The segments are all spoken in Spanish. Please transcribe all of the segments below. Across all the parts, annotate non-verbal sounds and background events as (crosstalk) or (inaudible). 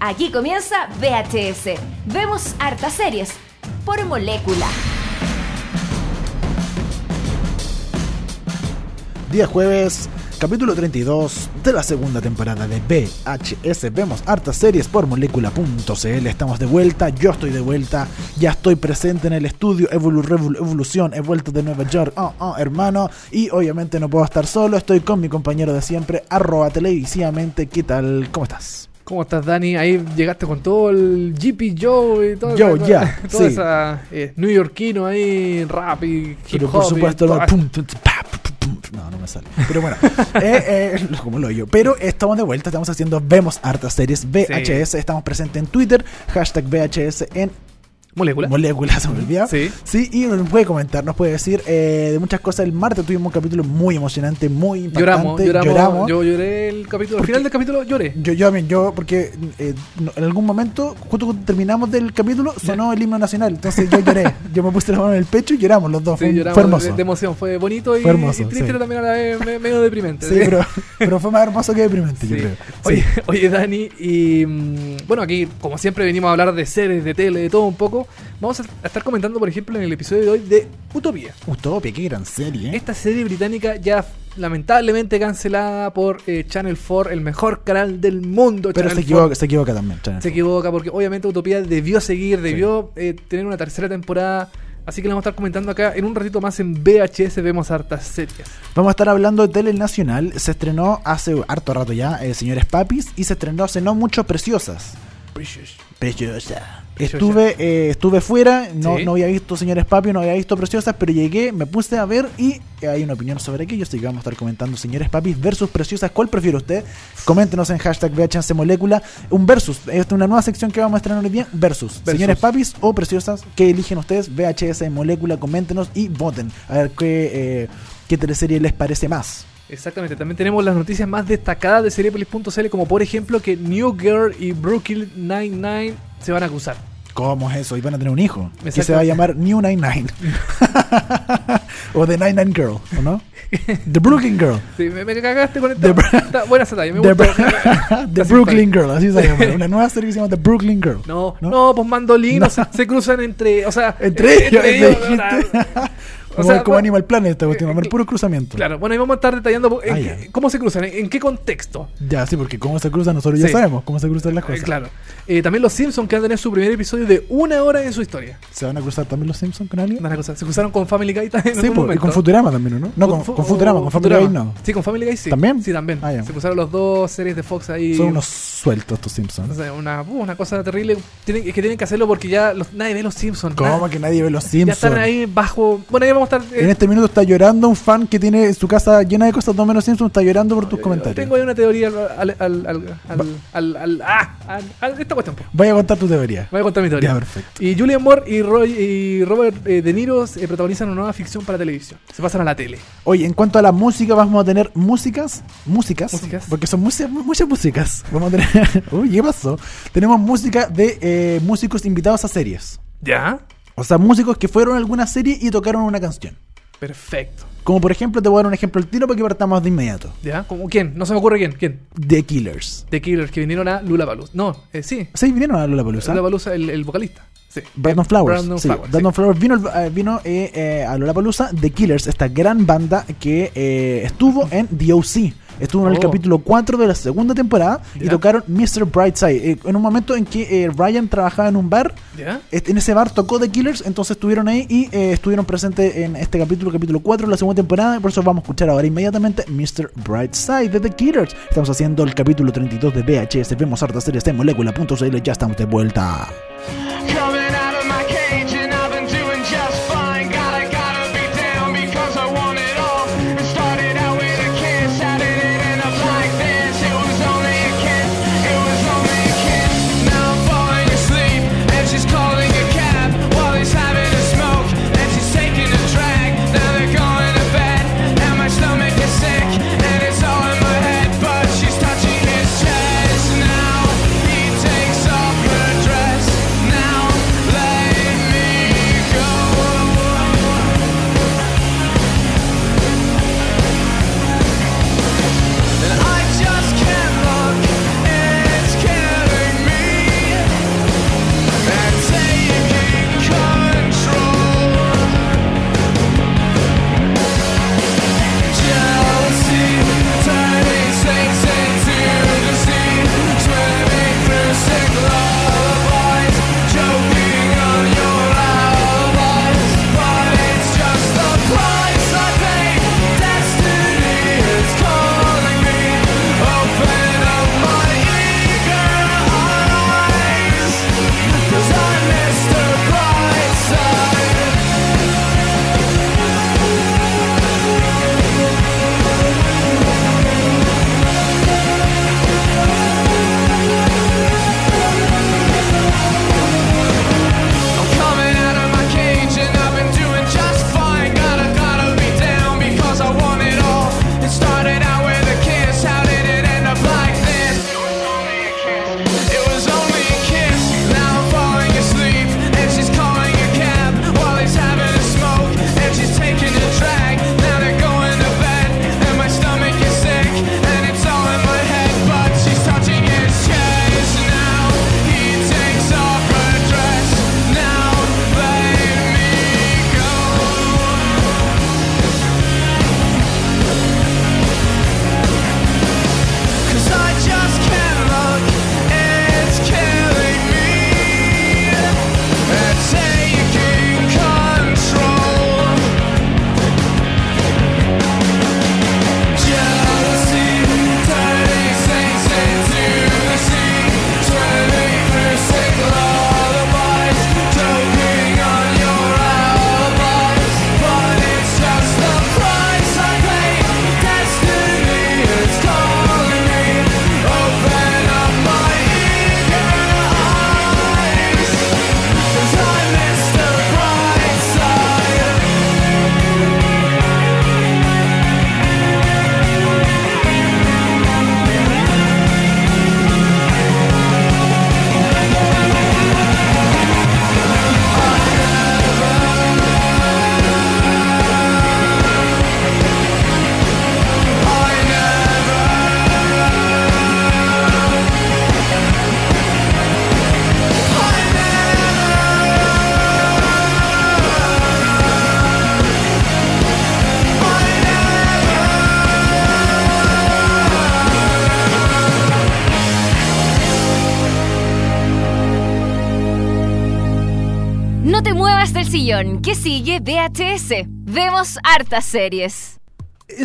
Aquí comienza VHS. Vemos hartas series por molécula. Día jueves, capítulo 32 de la segunda temporada de VHS. Vemos hartas series por molécula.cl. Estamos de vuelta, yo estoy de vuelta, ya estoy presente en el estudio Evolución. He vuelto de Nueva York, oh, oh, hermano. Y obviamente no puedo estar solo, estoy con mi compañero de siempre, arroba televisivamente. ¿Qué tal? ¿Cómo estás? ¿Cómo estás, Dani? Ahí llegaste con todo el GP Joe y todo Yo, ya, (laughs) todo sí. esa eh, neoyorquino ahí, rap y hip Pero hop. por y supuesto, pum, tum, pa, pum, pum, pum. no, no me sale. Pero bueno, (laughs) eh, eh, como lo yo. Pero estamos de vuelta, estamos haciendo Vemos Hartas Series VHS. Estamos presentes en Twitter, hashtag VHS en Molécula. Moléculas, se me olvidó. Sí. Sí, y nos puede comentar, nos puede decir eh, de muchas cosas. El martes tuvimos un capítulo muy emocionante, muy Lloramos, impactante. lloramos, Yo lloré el capítulo. Al final del capítulo lloré. Yo, yo también, yo, porque eh, en algún momento, justo cuando terminamos del capítulo, sonó el himno nacional. Entonces yo lloré. (laughs) yo me puse la mano en el pecho y lloramos los dos. Sí, fue, lloramos fue hermoso. de, de emoción. Fue bonito y, Fue hermoso, y triste sí. también a la vez, me- medio deprimente. Sí, pero, pero fue más hermoso que deprimente, yo creo. Oye, (laughs) oye, Dani, y mm, bueno, aquí, como siempre, venimos a hablar de series, de tele, de todo un poco. Vamos a estar comentando, por ejemplo, en el episodio de hoy de Utopía. Utopia, qué gran serie. ¿eh? Esta serie británica ya lamentablemente cancelada por eh, Channel 4, el mejor canal del mundo. Pero Channel se 4. equivoca, se equivoca también. Channel Se equivoca porque obviamente Utopía debió seguir, debió eh, tener una tercera temporada. Así que la vamos a estar comentando acá en un ratito más en VHS. Vemos hartas series. Vamos a estar hablando de Tele Nacional. Se estrenó hace harto rato ya, eh, Señores Papis, y se estrenó hace no mucho Preciosas. Preciosa. Estuve, eh, estuve fuera, no, Sí. no había visto Señores Papi, no había visto Preciosas, pero llegué, me puse a ver y hay una opinión sobre aquello, así que vamos a estar comentando Señores Papis versus Preciosas. ¿Cuál prefiere usted? Coméntenos en hashtag. Un versus, esta es una nueva sección que vamos a estrenar hoy día. Versus. Versus. Señores Papis o Preciosas, ¿qué eligen ustedes? VHS Molécula, coméntenos y voten. A ver qué, eh, qué teleserie les parece más. Exactamente, también tenemos las noticias más destacadas de Seriepolis.cl, como por ejemplo que New Girl y Brooklyn Nine-Nine se van a acusar. ¿Cómo es eso? Y van a tener un hijo. Que se va a llamar New 99. (laughs) o The 99 Girl, ¿o no? The Brooklyn Girl. Sí, me, me cagaste con esta. Buena esa me The, gustó. (laughs) Brooklyn. Girl, así se llama. (laughs) Una nueva serie que se llama The Brooklyn Girl. No, ¿No? no, pues mandolinos No. se, se cruzan entre. O sea, Entre ellos, ellos, entre dijiste. O sea, como va- Animal Planet esta cuestión, el puro cruzamiento. Claro, bueno, ahí vamos a estar detallando en Ah, qué- ya. cómo se cruzan, en, en qué contexto. Ya, sí, porque cómo se cruzan nosotros ya sabemos cómo se cruzan las Eh, cosas. claro. Eh, también los Simpsons que van a tener su primer episodio de una hora en su historia. ¿Se van a cruzar también los Simpsons con alguien? Se cruzaron con Family Guy también Sí, y con Futurama también, ¿no? No, con, Fu- con Futurama, con Family Guy no. Sí, con Family Guy sí. ¿También? Sí, también. Ah, ya. Se cruzaron los dos series de Fox ahí. Son unos sueltos estos O Simpsons. sea, una, uh, una cosa terrible. Tienen, es que tienen que hacerlo porque ya los- nadie ve los Simpsons. ¿Cómo que nadie ve los Ya Simpsons? están ahí bajo. Bueno, ahí vamos a estar. eh, En este minuto está llorando un fan que tiene su casa llena de cosas, no menos Simpsons, está llorando por tus comentarios. Tengo ahí una teoría al. al, al, al, al, al- al- ah, al- al- esta cuestión. Voy a contar tu teoría. Voy a contar mi teoría. Ya, perfecto. Y Julian Moore y, Roy, y Robert eh, De Niro eh, protagonizan una nueva ficción para televisión. Se pasan a la tele. Oye, en cuanto a la música, vamos a tener músicas, músicas, Músicas. porque son muchas, muchas músicas. Vamos a tener, (laughs) uy, ¿qué pasó? Tenemos música de eh, músicos invitados a series. ¿Ya? O sea, músicos que fueron a alguna serie y tocaron una canción. Perfecto. Como por ejemplo, te voy a dar un ejemplo al tiro para que partamos de inmediato. ¿Ya? ¿Cómo, ¿Quién? No se me ocurre quién. ¿Quién? The Killers. The Killers, que vinieron a Lula No, eh, sí. ¿Sí vinieron a Lollapalooza? Lula el, el vocalista. Sí. Brandon Eh, Flowers. Brandon sí, Flowers, Brandon sí. Flowers vino, eh, vino eh, eh, a Lollapalooza, The Killers, esta gran banda que eh, estuvo en The O.C. Estuvo en el Oh. capítulo 4 de la segunda temporada y tocaron Mr. Brightside. Eh, en un momento en que eh, Ryan trabajaba en un bar, ¿Ya? est- en ese bar tocó The Killers, entonces estuvieron ahí y eh, estuvieron presentes en este capítulo, capítulo 4 de la segunda temporada. Y por eso vamos a escuchar ahora inmediatamente Mr. Brightside de The Killers. Estamos haciendo el capítulo 32 de VHS. Vemos hartas series de molécula.cl. Ya estamos de vuelta. Hartas series.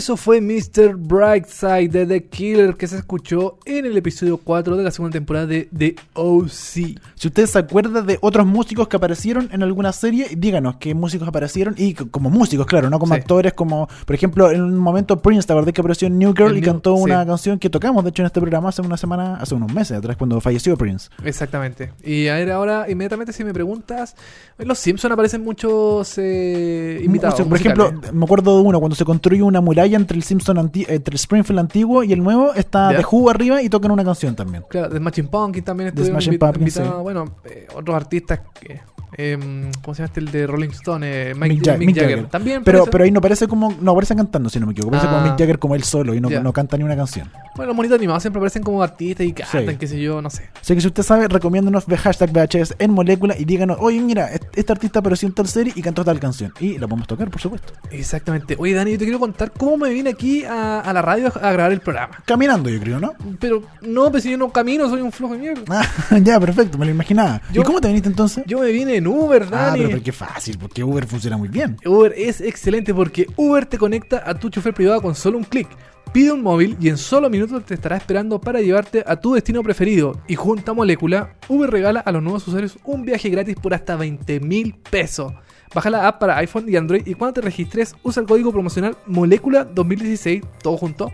Eso fue Mr. Brightside de The Killer que se escuchó en el episodio 4 de la segunda temporada de The OC. Si usted se acuerda de otros músicos que aparecieron en alguna serie, díganos qué músicos aparecieron y como músicos, claro, no como Sí. actores, como por ejemplo en un momento Prince, ¿te acordás que apareció en New Girl El y New- cantó una canción que tocamos, de hecho, en este programa hace una semana, hace unos meses atrás, cuando falleció Prince? Exactamente. Y a ver, ahora, inmediatamente, si me preguntas, en Los Simpsons aparecen muchos eh, por musicales. ejemplo, me acuerdo de uno, cuando se construye una muralla entre el Simpson anti- entre el Springfield antiguo y el nuevo, está. The Who arriba y tocan una canción también. Claro, The Smashing Pumpkins también The Smashing Pumpkins, sí. Bueno, eh, otros artistas que... em, ¿Cómo se llama este? El de Rolling Stone, eh, Mike- Mick, Ja- Mick Mick Jagger. Jagger. También pero, parece- pero ahí no parece como, no aparecen cantando, si no me equivoco, parece como Ah. Mick Jagger como él solo y no, no canta ni una canción. Bueno, los monitos animados siempre aparecen como artistas y cantan, Sí. qué sé yo, no sé. Así que si usted sabe, recomiéndanos de hashtag VHS en molécula y díganos, oye, mira, est- este artista apareció en tal serie y cantó tal canción. Y la podemos tocar, por supuesto. Exactamente. Oye, Dani, yo te quiero contar cómo me vine aquí a, a la radio a, a grabar el programa. Caminando, yo creo, ¿no? Pero no, pues si yo no camino, soy un flojo de mierda. Ah, (laughs) ya, perfecto, me lo imaginaba. Yo- ¿Y cómo te viniste entonces? Yo me vine en Uber, ah, Dani. pero, pero qué fácil, porque Uber funciona muy bien. Uber es excelente porque Uber te conecta a tu chofer privado con solo un clic. Pide un móvil y en solo minutos te estará esperando para llevarte a tu destino preferido. Y junto a Molécula, Uber regala a los nuevos usuarios un viaje gratis por hasta 20 mil pesos. Baja la app para iPhone y Android y cuando te registres usa el código promocional Molécula 2016, todo junto,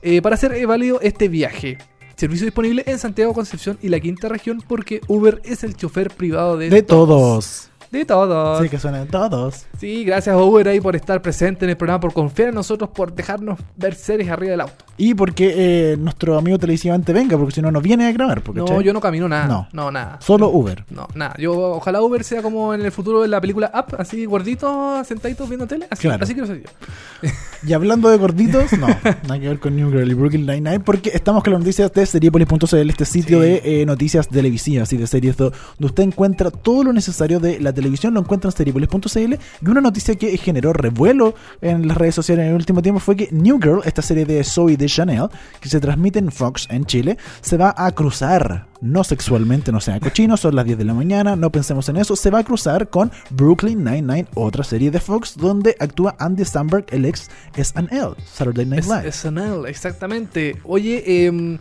eh, para hacer eh, válido este viaje. Servicio disponible en Santiago, Concepción y la quinta región porque Uber es el chofer privado de, De todos. De todos. Sí, que suena de todos. Sí, gracias a Uber ahí por estar presente en el programa, por confiar en nosotros, por dejarnos ver series arriba del auto. Y porque eh, nuestro amigo televisivamente venga, porque si no, no viene a grabar. porque, No, yo no camino nada. No. No, nada. Solo Uber. No, nada. Yo ojalá Uber sea como en el futuro de la película Up, así gordito, sentadito viendo tele. Así, Claro. así quiero ser yo. Y hablando de gorditos, no, nada que ver con New Girl y Brooklyn Nine-Nine, porque estamos con las noticias de Seriepolis.cl, este sitio Sí. de eh, noticias televisivas y de series, do- donde usted encuentra todo lo necesario de la televisión, lo encuentra en Seriepolis.cl. Y una noticia que generó revuelo en las redes sociales en el último tiempo fue que New Girl, esta serie de Zoe de Chanel, que se transmite en Fox en Chile, se va a cruzar. No sexualmente, no sea cochino, son las 10 de la mañana, no pensemos en eso. Se va a cruzar con Brooklyn Nine-Nine, otra serie de Fox, donde actúa Andy Samberg, el ex SNL, Saturday Night Live. SNL, exactamente. Oye, em,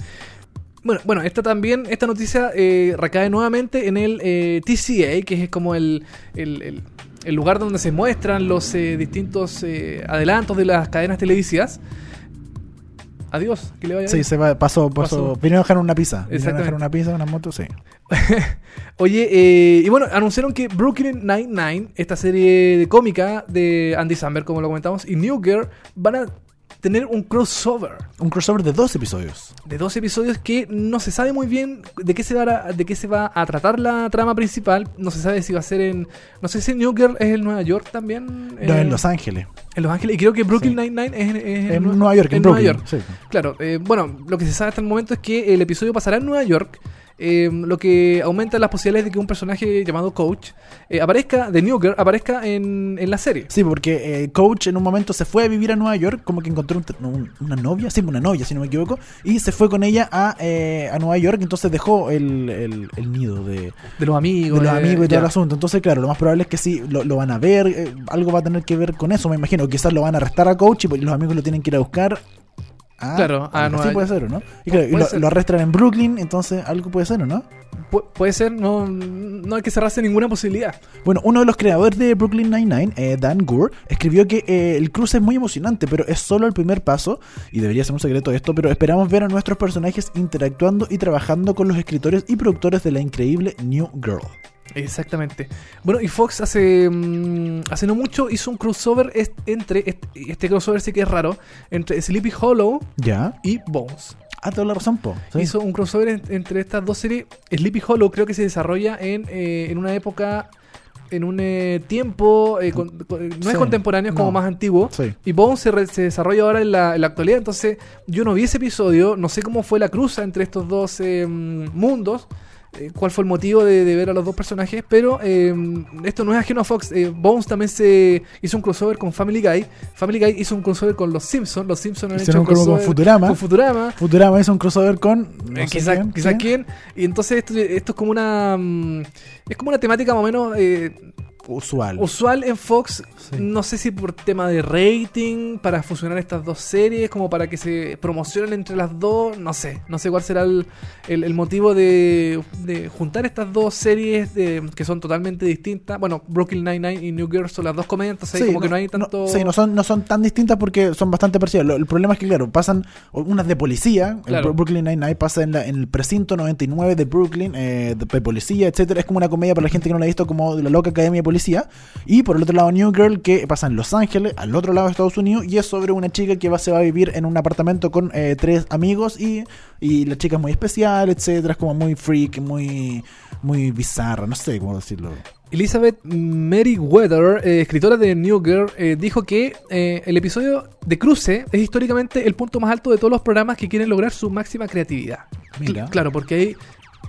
bueno, bueno, esta también, esta noticia eh, recae nuevamente en el eh, TCA, que es como el, el- el- el lugar donde se muestran los eh, distintos eh, adelantos de las cadenas televisivas. Adiós, que le vaya Sí, bien. se va, pasó, pasó. Vinieron a dejar una pizza. Vinieron a dejar una pizza, una moto, sí. (laughs) Oye, eh, y bueno, anunciaron que Brooklyn Nine-Nine, esta serie de cómica de Andy Samberg, como lo comentamos, y New Girl van a tener un crossover. Un crossover de dos episodios. de dos episodios que no se sabe muy bien de qué se va a, de qué se va a tratar la trama principal. No se sabe si va a ser en. No sé si New Girl es en Nueva York también. No, eh, en Los Ángeles. en Los Ángeles. Y creo que Brooklyn Sí. Nine-Nine es, en- es En Nue- Nueva York, en, Nueva Brooklyn. York. Sí. Claro, eh, bueno, lo que se sabe hasta el momento es que el episodio pasará en Nueva York. Eh, lo que aumenta las posibilidades de que un personaje llamado Coach eh, aparezca, de New Girl, aparezca en, en la serie. Sí, porque eh, Coach en un momento se fue a vivir a Nueva York, como que encontró un- un- una novia, sí, una novia, si no me equivoco, y se fue con ella a, eh, a Nueva York, entonces dejó el, el- el nido de, De los amigos. de los amigos y todo ya. el asunto. Entonces, claro, lo más probable es que sí, lo, lo van a ver, algo va a tener que ver con eso, me imagino. Quizás lo van a arrestar a Coach y pues, los amigos lo tienen que ir a buscar. Ah, Claro, a Nueva así puede ser, ¿o no? Y, claro, lo, ser. lo arrestan en Brooklyn, entonces algo puede ser, ¿o no? Pu- puede ser, no, no hay que cerrarse ninguna posibilidad. Bueno, uno de los creadores de Brooklyn Nine-Nine, eh, Dan Gore, escribió que eh, el cruce es muy emocionante, pero es solo el primer paso, y debería ser un secreto esto, pero esperamos ver a nuestros personajes interactuando y trabajando con los escritores y productores de la increíble New Girl. Exactamente. Bueno, y Fox hace, mm, hace no mucho hizo un crossover est- entre, este, este crossover sí que es raro, entre Sleepy Hollow ¿Ya? y Bones. Ah, toda la razón, po. Sí. Hizo un crossover en- entre estas dos series. Sleepy Hollow creo que se desarrolla en, eh, en una época, en un eh, tiempo, eh, con- con- no Sí, es contemporáneo, es como no. más antiguo. Sí. Y Bones se, re- se desarrolla ahora en la, en la actualidad. Entonces, yo no vi ese episodio. No sé cómo fue la cruza entre estos dos eh, mundos. Eh, cuál fue el motivo de, de ver a los dos personajes. Pero eh, esto no es ajeno a Fox. Eh, Bones también se hizo un crossover con Family Guy. Family Guy hizo un crossover con Los Simpsons. Los Simpsons han Hicieron hecho un como con crossover Futurama. Con Futurama. Futurama hizo un crossover con. no Eh, sé quizá, quién, quizá ¿sí? quién. Y entonces esto, esto es como una. mm, es como una temática más o menos. Usual. usual en Fox. Sí. No sé si por tema de rating, para fusionar estas dos series, como para que se promocionen entre las dos. No sé, no sé cuál será el, el- el motivo de, de juntar estas dos series de- que son totalmente distintas. Bueno, Brooklyn Nine-Nine y New Girl son las dos comedias, entonces como que no hay tanto. sí, no son, no son tan distintas porque son bastante parecidas. Lo- el problema es que, claro, pasan unas de policía. El Claro. Brooklyn Nine-Nine pasa en, la- en el precinto 99 de Brooklyn, eh, de, de policía, etcétera Es como una comedia para la gente que no la ha visto, como de la loca academia de policía. Y por el otro lado, New Girl, que pasa en Los Ángeles, al otro lado de Estados Unidos, y es sobre una chica que va, se va a vivir en un apartamento con eh, tres amigos y, y la chica es muy especial, etcétera Es como muy freak, muy, muy bizarra, no sé cómo decirlo. Elizabeth Meriwether, eh, escritora de New Girl, eh, dijo que eh, el episodio de cruce es históricamente el punto más alto de todos los programas que quieren lograr su máxima creatividad. Mira. Cl- claro, porque ahí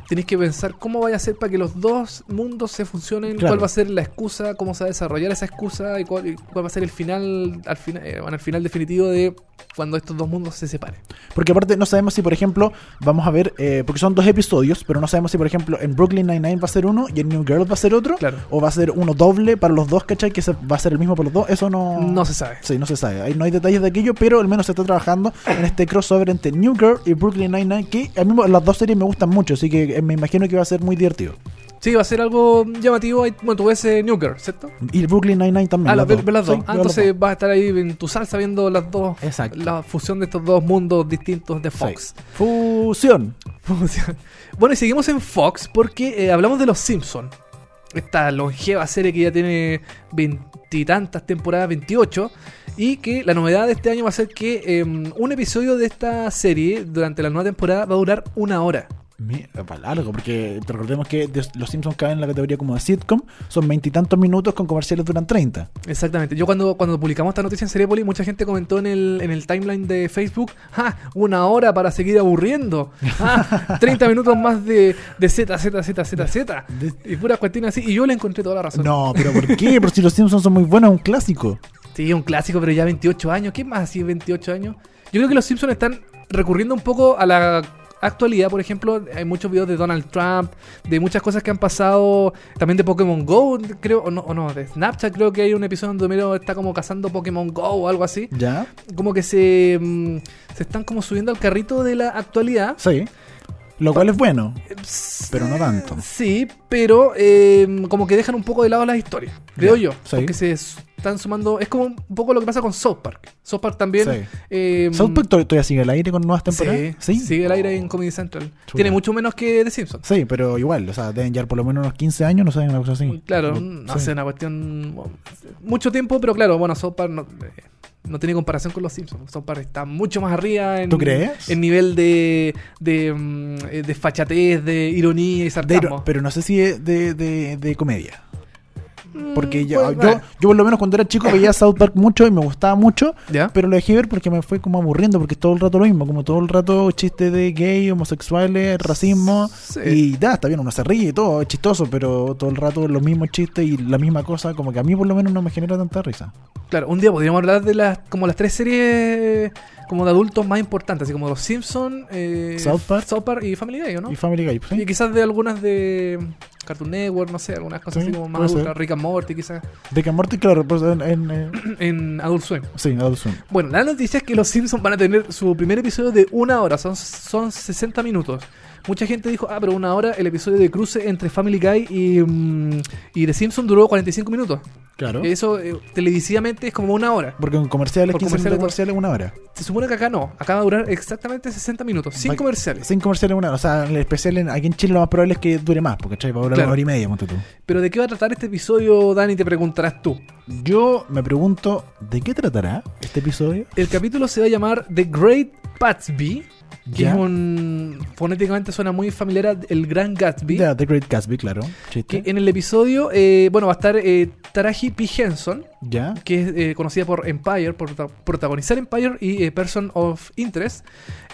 tenéis que pensar cómo vaya a ser para que los dos mundos se funcionen, Claro. cuál va a ser la excusa, cómo se va a desarrollar esa excusa y cuál, y cuál va a ser el final, al final, eh, bueno, el final definitivo de cuando estos dos mundos se separen. Porque aparte no sabemos si, por ejemplo, vamos a ver, eh, porque son dos episodios, pero no sabemos si, por ejemplo, en Brooklyn Nine-Nine va a ser uno y en New Girl va a ser otro, Claro. o va a ser uno doble para los dos, ¿cachai? Que se- va a ser el mismo para los dos, eso no... No se sabe. Sí, no se sabe. Ahí no hay detalles de aquello, pero al menos se está trabajando en este crossover entre New Girl y Brooklyn Nine-Nine, que a mí las dos series me gustan mucho, así que eh, me imagino que va a ser muy divertido. Sí, va a ser algo llamativo. Bueno, tú ves eh, New Girl, ¿cierto? Y Brooklyn Nine-Nine también. Ah, las dos. ves las dos. Sí, Ah, entonces vas a estar ahí en tu salsa viendo las dos. Exacto. La fusión de estos dos mundos distintos de Fox. Sí. Fusión. (laughs) Fusión. bueno, y seguimos en Fox porque eh, hablamos de Los Simpsons. Esta longeva serie que ya tiene veintitantas temporadas, 28. Y que la novedad de este año va a ser que eh, un episodio de esta serie durante la nueva temporada va a durar una hora. Para largo, porque recordemos que los Simpsons caen en la categoría como de sitcom, son veintitantos minutos con comerciales duran 30. Exactamente. Yo cuando, cuando publicamos esta noticia en Serepoli, mucha gente comentó en el, en el timeline de Facebook, ¡ah! Una hora para seguir aburriendo. ¡Ah! (laughs) 30 minutos más de, de Z, Z, Z, Z, Z. Y puras cuestiones así. Y yo le encontré toda la razón. No, pero ¿por qué? Por si los Simpsons son muy buenos, es un clásico. Sí, un clásico, pero ya 28 años. ¿Qué más así 28 años? Yo creo que los Simpsons están recurriendo un poco a la actualidad, por ejemplo, hay muchos videos de Donald Trump, de muchas cosas que han pasado, también de Pokémon Go, creo, o no, o no, de Snapchat creo que hay un episodio donde Homero está como cazando Pokémon Go o algo así. ¿Ya? Como que se, mm, se están como subiendo al carrito de la actualidad. Sí. Lo cual es bueno. Pero no tanto. Sí, pero eh, como que dejan un poco de lado las historias, creo yo. sí. Porque se están sumando. Es como un poco lo que pasa con South Park. South Park también. Sí. eh, South Park to- todavía sigue al aire con nuevas temporadas. Sí, sigue el aire en Comedy Central. Tiene mucho menos que The Simpsons. Sí, pero igual, o sea, deben llevar por lo menos unos 15 años, no sé, una cosa así. Claro, no sé, una cuestión. bueno, Mucho tiempo, pero claro, bueno, South Park no, eh, no tiene comparación con los Simpsons. South Park está mucho más arriba en, ¿Tú crees? en nivel de, de, mm, eh, de fachatez, de ironía y De- sarcasmo. pero no sé si es de, de, de comedia. Porque Mm, yo, pues, yo, bueno. yo por lo menos cuando era chico veía South Park mucho y me gustaba mucho, ¿Ya? pero lo dejé ver porque me fue como aburriendo, porque es todo el rato lo mismo, como todo el rato chistes de gay, homosexuales, racismo, Sí. y da, está bien, uno se ríe y todo, es chistoso, pero todo el rato los mismos chistes y la misma cosa, como que a mí por lo menos no me genera tanta risa. Claro, un día podríamos hablar de las como las tres series como de adultos más importantes, así como Los Simpsons, eh, South Park. y Family Guy, ¿o ¿no? Y Family Guy, ¿sí? Y quizás de algunas de Cartoon Network, no sé, algunas cosas Sí, así como más adultas. Rick and Morty, quizás Rick and Morty, claro, pues en, en, eh, (clears throat) en Adult Swim. sí, Adult Swim. Bueno, la noticia es que los Simpsons van a tener su primer episodio de una hora, son, son 60 minutos. Mucha gente dijo, ah, pero una hora el episodio de cruce entre Family Guy y, mm, y The Simpsons duró 45 minutos. Claro. Eso eh, televisivamente es como una hora. Porque en comerciales, Por 15 comerciales, minutos comerciales, una hora. Se supone que acá no, acá va a durar exactamente 60 minutos, sin Va- comerciales. Sin comerciales, una hora. O sea, el especial en- aquí en Chile lo más probable es que dure más, porque va a durar Claro. una hora y media, ponte tú. Pero ¿de qué va a tratar este episodio, Dani? Te preguntarás tú. Yo me pregunto, ¿de qué tratará este episodio? El capítulo se va a llamar The Great Gatsby, que es un... fonéticamente suena muy familiar El Gran Gatsby. Ya, The Great Gatsby, claro. Que en el episodio, eh, bueno, va a estar eh, Taraji P. Henson, Ya. que es eh, conocida por Empire, por prota- protagonizar Empire y eh, Person of Interest.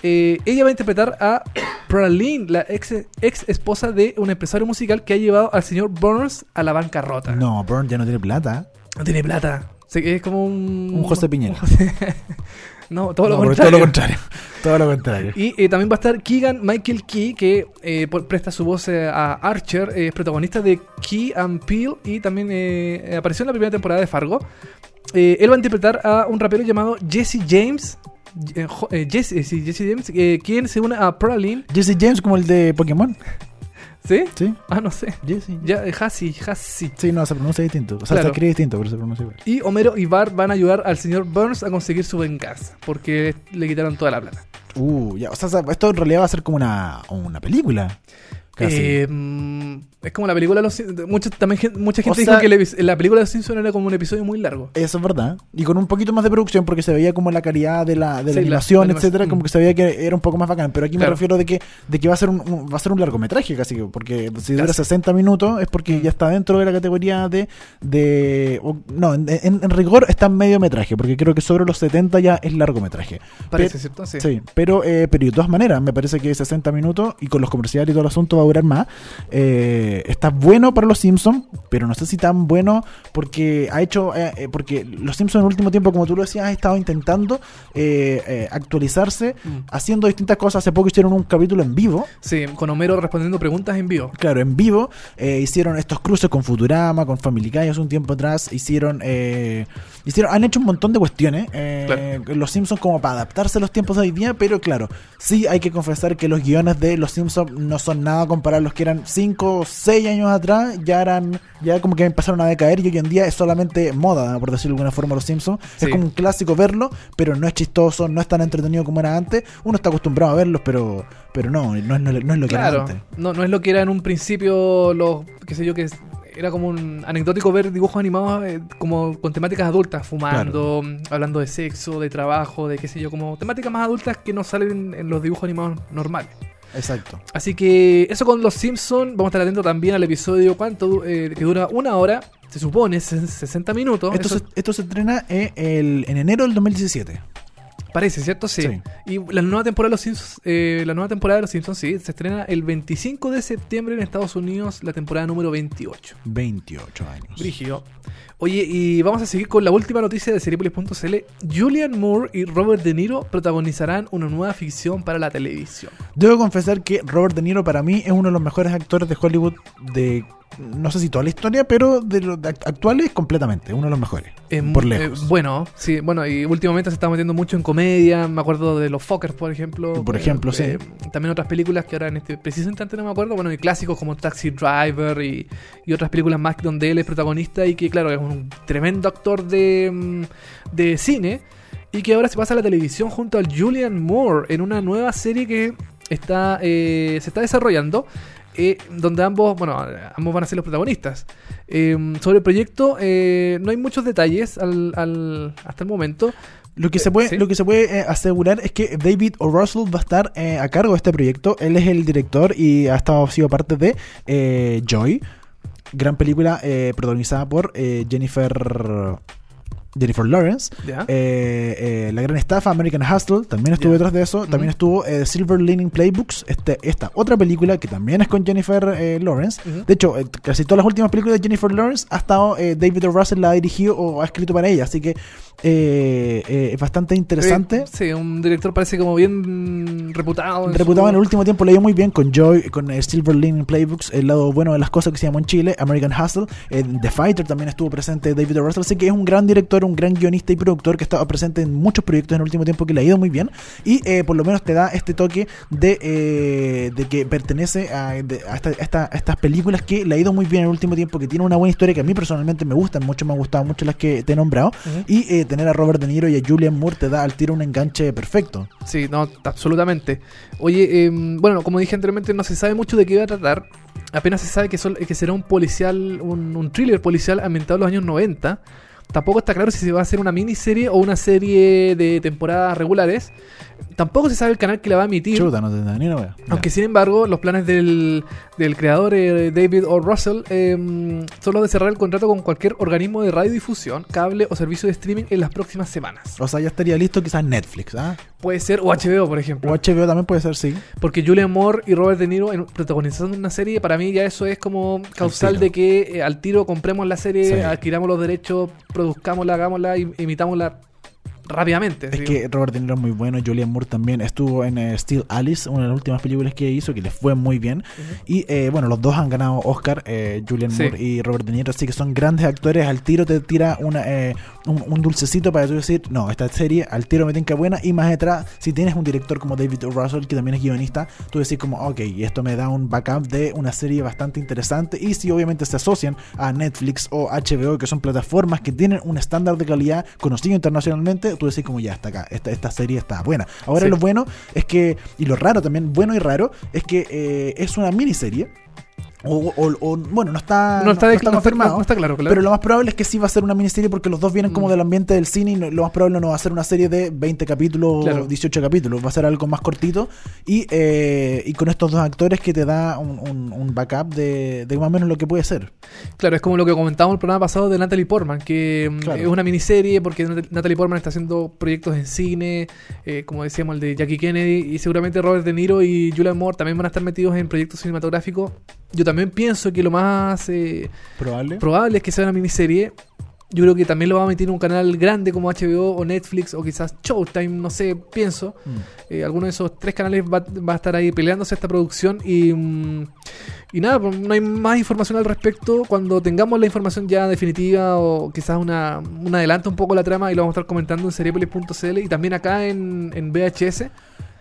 Ella va a interpretar a (coughs) Praline, la ex, ex esposa de un empresario musical que ha llevado al señor Burns a la bancarrota. No, Burn ya no tiene plata. No tiene plata. Es como un. Un José Piñera. un José- (laughs) No, todo lo No, porque contrario. Todo lo contrario. Todo lo contrario. Y eh, también va a estar Keegan Michael Key, que eh, presta su voz eh, a Archer, es protagonista de Key and Peele y también eh, apareció en la primera temporada de Fargo. Él va a interpretar a un rapero llamado Jesse James. Jesse, Jesse James, quien se une a Praline. Jesse James como el de Pokémon. ¿Sí? ¿Sí? Ah, no sé. Jesse. Ya, eh, Hassi, Hassi. Sí, no, se pronuncia distinto. O sea, Claro. se escribe distinto, pero se pronuncia igual. Y Homero y Bart van a ayudar al señor Burns a conseguir su venganza, porque le quitaron toda la plata. Uh, ya. O sea, esto en realidad va a ser como una, una película. Casi. Eh, mm, es como la película de los Sim- mucha, también mucha gente O dijo que la película de los Simpsons era como un episodio muy largo. Eso es verdad. Y con un poquito más de producción, porque se veía como la calidad de la, de la Sí, la- animación, la etcétera, animación. como que se veía que era un poco más bacán. Pero aquí me refiero de que, de que va a ser un, un- va a ser un largometraje casi, porque si dura Casi. 60 minutos es porque Mm. ya está dentro de la categoría de. de o- no, en, en- en rigor está en mediometraje, porque creo que sobre los 70 ya es largometraje. Parece, ¿cierto? Sí. Sí, pero, eh, pero de todas maneras, me parece que 60 minutos y con los comerciales y todo el asunto va a durar más. Eh, está bueno para los Simpsons, pero no sé si tan bueno porque ha hecho. eh, eh, porque los Simpsons en el último tiempo, como tú lo decías, han estado intentando eh, eh, actualizarse, Mm. haciendo distintas cosas. Hace poco hicieron un capítulo en vivo. Sí, con Homero respondiendo preguntas en vivo. Claro, en vivo eh, hicieron estos cruces con Futurama, con Family Guy hace un tiempo atrás. Hicieron, eh, hicieron, han hecho un montón de cuestiones. eh, Los Simpsons como para adaptarse a los tiempos de hoy día, pero claro, sí hay que confesar que los guiones de los Simpsons no son nada comparados a los que eran 5 o 6 años atrás. Ya eran, ya como que empezaron a decaer y hoy en día es solamente moda, por decirlo de alguna forma, los Simpsons. Sí. Es como un clásico verlo, pero no es chistoso, no es tan entretenido como era antes. Uno está acostumbrado a verlos, pero, pero no, no es, no es lo que era antes. no, no es lo que era en un principio los, qué sé yo, que era como un anecdótico ver dibujos animados eh, como con temáticas adultas, fumando, hablando de sexo, de trabajo, de qué sé yo, como temáticas más adultas que no salen en los dibujos animados normales. Exacto. Así que eso con los Simpsons. Vamos a estar atentos también al episodio cuánto eh, que dura una hora. Se supone ses- 60 minutos. Esto, Eso se, esto se estrena eh, el- en enero del 2017. Parece, ¿cierto? Sí. Sí. Y la nueva temporada de los Simpsons, eh, la nueva temporada de los Simpsons, sí, se estrena el 25 de septiembre en Estados Unidos, la temporada número 28. 28 años. Brígido. Oye, y vamos a seguir con la última noticia de Seriepolis.cl. Julian Moore y Robert De Niro protagonizarán una nueva ficción para la televisión. Debo confesar que Robert De Niro para mí es uno de los mejores actores de Hollywood de no sé si toda la historia, pero de los actuales completamente, uno de los mejores. Eh, por eh, lejos. bueno, sí, bueno, y últimamente se está metiendo mucho en comedia. Me acuerdo de los Fockers, por ejemplo. Por ejemplo, sí. También otras películas que ahora en este preciso instante no me acuerdo. Bueno, y clásicos como Taxi Driver y, y otras películas más donde él es protagonista y que, claro, es un tremendo actor de, mm, de cine. Y que ahora se pasa a la televisión junto al Julian Moore en una nueva serie que está eh, se está desarrollando. Eh, donde ambos, bueno, ambos van a ser los protagonistas. Eh, sobre el proyecto eh, no hay muchos detalles al, al- hasta el momento. Lo que se puede, sí. lo que se puede eh, asegurar es que David O. Russell va a estar a cargo de este proyecto. Él es el director y ha estado sido parte de Joy, gran película protagonizada por Jennifer Jennifer Lawrence. Eh, eh, la gran estafa American Hustle también estuvo detrás de eso. También estuvo eh, Silver Lining Playbooks, este, esta otra película que también es con Jennifer Lawrence. De hecho, casi todas las últimas películas de Jennifer Lawrence ha estado David O. Russell la ha dirigido o ha escrito para ella. Así que es bastante interesante. Sí, un director parece como bien reputado. en Reputado su- en el último tiempo, le dio muy bien con Joy, con Silver Lining Playbooks, el lado bueno de las cosas que se llamó en Chile, American Hustle. En The Fighter también estuvo presente David O. Russell, así que es un gran director, un gran guionista y productor que ha estado presente en muchos proyectos en el último tiempo que le ha ido muy bien. Y eh, por lo menos te da este toque de, eh, de que pertenece a, de- a esta- a esta- a estas películas que le ha ido muy bien en el último tiempo, que tiene una buena historia que a mí personalmente me gustan mucho, me han gustado mucho las que te he nombrado. Ujú. Y eh, tener a Robert De Niro y a Julian Moore te da al tiro un enganche perfecto. Sí, no, absolutamente. Oye, em, bueno, como dije anteriormente, no se sabe mucho de qué va a tratar. Apenas se sabe que, sol- que será un policial, un, un thriller policial ambientado en los años 90. Tampoco está claro si se va a hacer una miniserie o una serie de temporadas regulares. Tampoco se sabe el canal que la va a emitir. Chuta, no te ni una wea. Aunque sin embargo, los planes del, del creador eh, David O. Russell eh, son los de cerrar el contrato con cualquier organismo de radiodifusión, cable o servicio de streaming en las próximas semanas. O sea, ya estaría listo quizás Netflix, ¿ah? Puede ser, o HBO, por ejemplo. O HBO también puede ser, sí. Porque Julian Moore y Robert De Niro en- protagonizando una serie, para mí ya eso es como causal de que eh, al tiro compremos la serie, Sí. adquiramos los derechos, produzcámosla, hagámosla, im- imitámosla rápidamente. Es digo. que Robert De Niro es muy bueno, Julian Moore también estuvo en eh, Still Alice, una de las últimas películas que hizo, que le fue muy bien. Y eh, bueno, los dos han ganado Oscar, eh, Julian Sí. Moore y Robert De Niro, así que son grandes actores. Al tiro te tira una, eh, un, un dulcecito para tú decir, no, esta serie al tiro me tinca buena. Y más detrás, si tienes un director como David. Russell, que también es guionista, tú decís como, ok, esto me da un backup de una serie bastante interesante. Y si obviamente se asocian a Netflix o HBO, que son plataformas que tienen un estándar de calidad conocido internacionalmente, tú decís como ya está acá, esta, esta serie está buena. Ahora Sí. lo bueno es que, y lo raro también, bueno y raro, es que eh, es una miniserie. O, o- o- bueno, no está, no, está, no está- confirmado. no está claro, claro. Pero lo más probable es que sí va a ser una miniserie porque los dos vienen como Mm. del ambiente del cine y no- lo más probable no va a ser una serie de 20 capítulos Claro. o 18 capítulos, va a ser algo más cortito y, eh, y con estos dos actores que te da un, un- un backup de, de más o menos lo que puede ser. Claro, es como lo que comentábamos en el programa pasado de Natalie Portman, que mm, Claro. es una miniserie porque Nat- Natalie Portman está haciendo proyectos en cine, eh, como decíamos, el de Jackie Kennedy, y seguramente Robert De Niro y Julian Moore también van a estar metidos en proyectos cinematográficos. Yo también pienso que lo más eh, Probable. probable es que sea una miniserie. Yo creo que también lo va a meter en un canal grande como HBO o Netflix o quizás Showtime, no sé, pienso. Mm. Eh, alguno de esos tres canales va, va a estar ahí peleándose esta producción y, mm, y nada, pues, no hay más información al respecto. Cuando tengamos la información ya definitiva o quizás una, un adelanto un poco la trama y lo vamos a estar comentando en seriepolis.cl y también acá en, en VHS.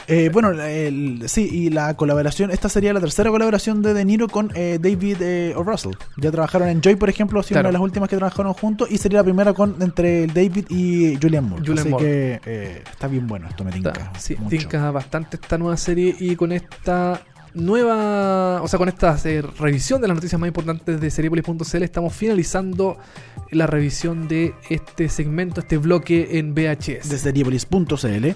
Eh, bueno, el- sí, y la colaboración, esta sería la tercera colaboración de De Niro con eh, David eh, O. Russell. Ya trabajaron en Joy, por ejemplo, ha sido Claro. una de las últimas que trabajaron juntos y sería la primera con entre David y Julian Moore. Julian Así Moore. que eh, está bien bueno esto, me tinca. Está- sí, mucho. tinca bastante esta nueva serie y con esta nueva, o sea, con esta eh, revisión de las noticias más importantes de seriepolis.cl estamos finalizando la revisión de este segmento, este bloque en VHS. De seriepolis.cl.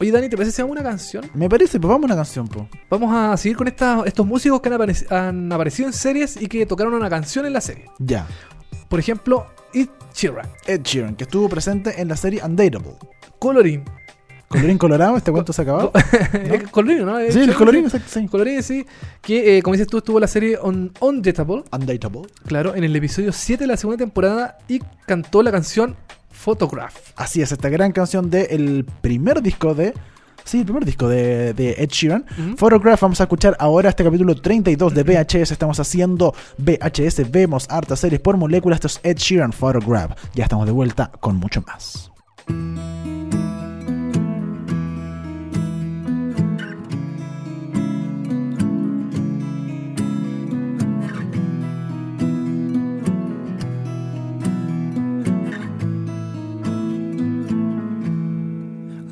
Oye, Dani, ¿te parece si hagamos una canción? Me parece, pues vamos a una canción, po. Vamos a seguir con esta- estos músicos que han, han aparecido en series y que tocaron una canción en la serie. Ya. Por ejemplo, Ed Sheeran, Ed Sheeran, que estuvo presente en la serie Undateable. Colorín. Colorín colorado, este cuento se acabó. (laughs) Eh, Colorín, ¿no? Sí, el colorín, exacto, sí. Colorín, sí. Que, eh, como dices tú, estuvo la serie On Undateable. Undateable. Claro, en el episodio 7 de la segunda temporada y cantó la canción Photograph. Así es, esta gran canción del primer disco de. Sí, el primer disco de, de Ed Sheeran. Photograph, vamos a escuchar ahora este capítulo 32 de VHS. Estamos haciendo VHS, vemos hartas series por moléculas. Esto es Ed Sheeran Photograph. Ya estamos de vuelta con mucho más.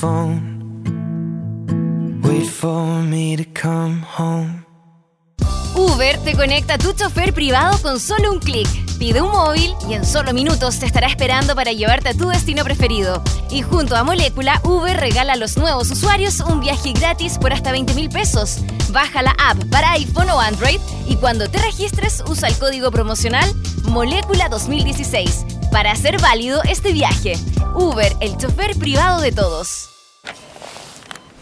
phone. Wait for me to come home. Uber te conecta a tu chofer privado con solo un clic. Pide un móvil y en solo minutos te estará esperando para llevarte a tu destino preferido. Y junto a Molécula, Uber regala a los nuevos usuarios un viaje gratis por hasta 20 mil pesos. Baja la app para iPhone o Android y cuando te registres usa el código promocional Molécula 2016 para hacer válido este viaje. Uber, el chofer privado de todos.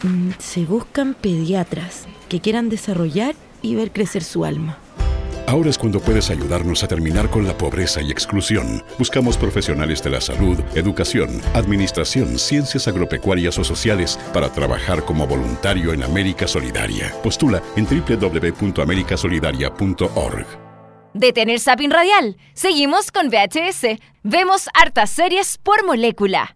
Mm, Se buscan pediatras que quieran desarrollar y ver crecer su alma. Ahora es cuando puedes ayudarnos a terminar con la pobreza y exclusión. Buscamos profesionales de la salud, educación, administración, ciencias agropecuarias o sociales para trabajar como voluntario en América Solidaria. Postula en www.americasolidaria.org. Detener Sapin Radial. Seguimos con VHS. Vemos hartas series por molécula.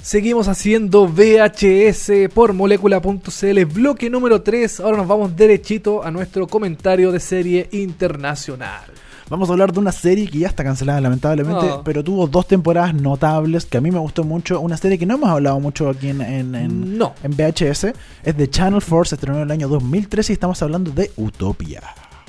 Seguimos haciendo VHS por molécula.cl, bloque número 3. Ahora nos vamos derechito a nuestro comentario de serie internacional. Vamos a hablar de una serie que ya está cancelada lamentablemente, No. pero tuvo dos temporadas notables que a mí me gustó mucho. Una serie que no hemos hablado mucho aquí en, en, en- No. en VHS. Es de Channel 4, se estrenó en el año 2013 y estamos hablando de Utopia.